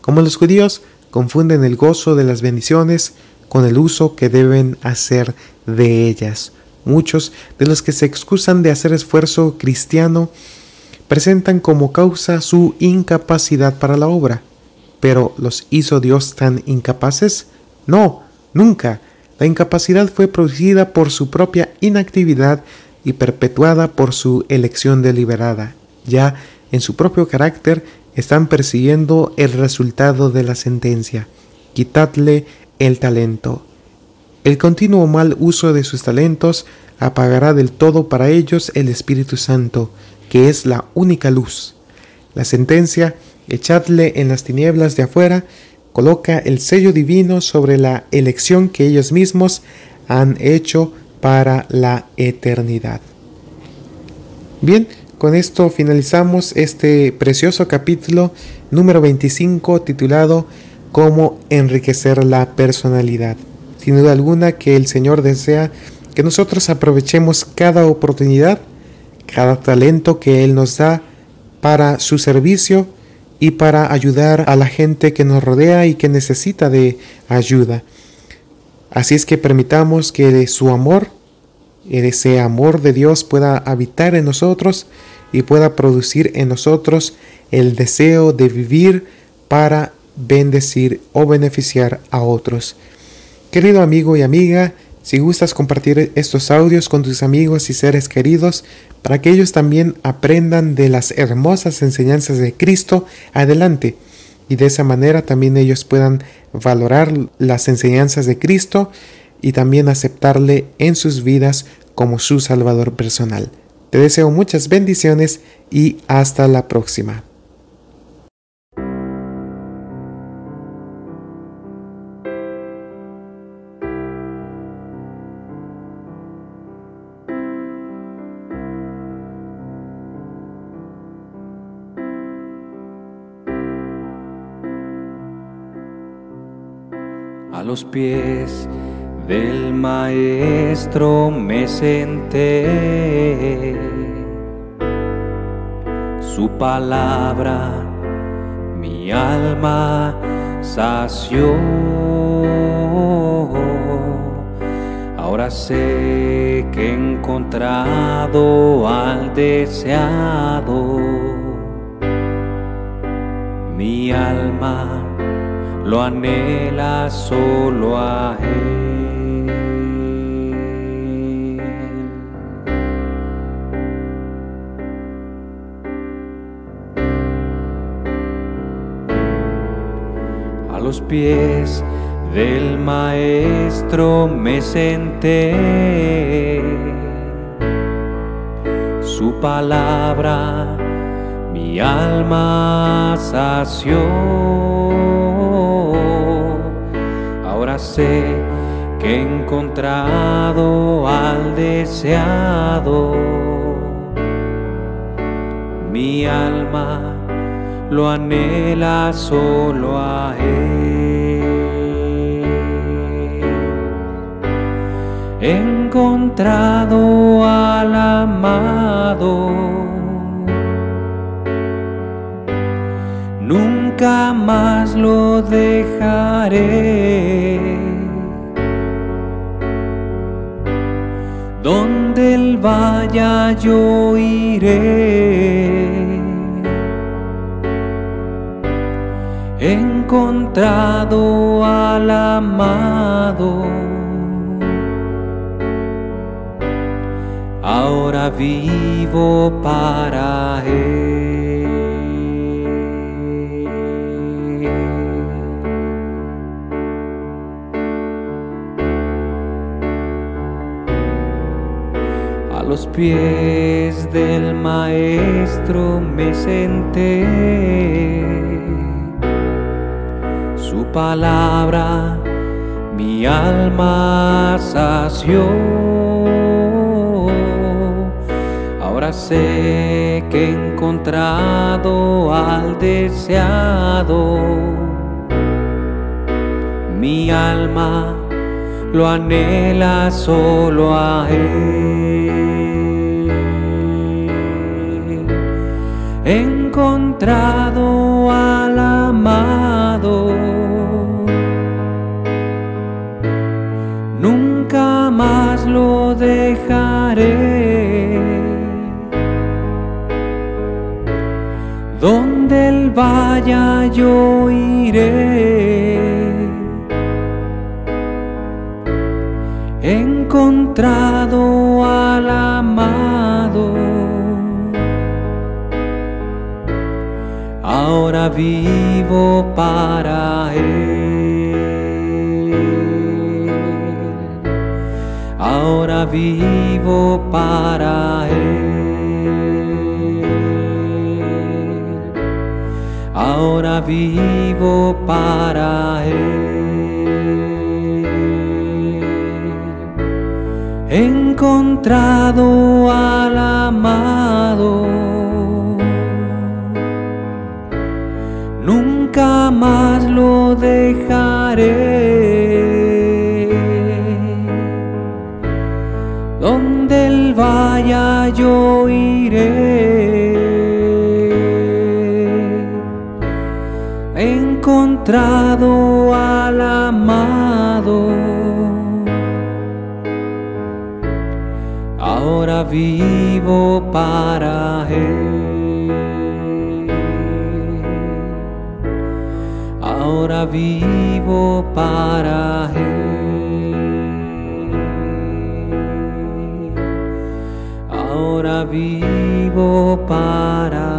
Como los judíos confunden el gozo de las bendiciones con el uso que deben hacer de ellas. Muchos de los que se excusan de hacer esfuerzo cristiano presentan como causa su incapacidad para la obra. Pero ¿los hizo Dios tan incapaces? No, nunca. La incapacidad fue producida por su propia inactividad y perpetuada por su elección deliberada. Ya en su propio carácter están persiguiendo el resultado de la sentencia. Quitadle el talento. El continuo mal uso de sus talentos apagará del todo para ellos el Espíritu Santo, que es la única luz. La sentencia echadle en las tinieblas de afuera, coloca el sello divino sobre la elección que ellos mismos han hecho para la eternidad. Bien, con esto finalizamos este precioso capítulo número 25 titulado cómo enriquecer la personalidad. Sin duda alguna que el Señor desea que nosotros aprovechemos cada oportunidad, cada talento que Él nos da para su servicio y para ayudar a la gente que nos rodea y que necesita de ayuda. Así es que permitamos que de su amor, ese amor de Dios pueda habitar en nosotros y pueda producir en nosotros el deseo de vivir para bendecir o beneficiar a otros. Querido amigo y amiga, si gustas compartir estos audios con tus amigos y seres queridos, para que ellos también aprendan de las hermosas enseñanzas de Cristo, adelante. Y de esa manera también ellos puedan valorar las enseñanzas de Cristo y también aceptarle en sus vidas como su Salvador personal. Te deseo muchas bendiciones y hasta la próxima. Los pies del maestro me senté. Su palabra mi alma sació. Ahora sé que he encontrado al deseado. Mi alma lo anhela solo a Él. A los pies del Maestro me senté. Su palabra mi alma sació sé que he encontrado al deseado. Mi alma lo anhela solo a Él. He encontrado al amado. Nunca más lo dejaré. donde él vaya yo iré. Encontrado al amado. Ahora vivo para él. Los pies del maestro me senté. Su palabra mi alma sació. Ahora sé que he encontrado al deseado. Mi alma lo anhela solo a Él. Encontrado al amado. Nunca más lo dejaré. Donde él vaya yo iré. Vivo para Él. Ahora vivo para Él. Ahora vivo para Él. encontrado al amado nunca más lo dejaré. Donde él vaya yo iré. Encontrado al amado. Ahora vivo para él. Agora vivo para Él. Agora vivo para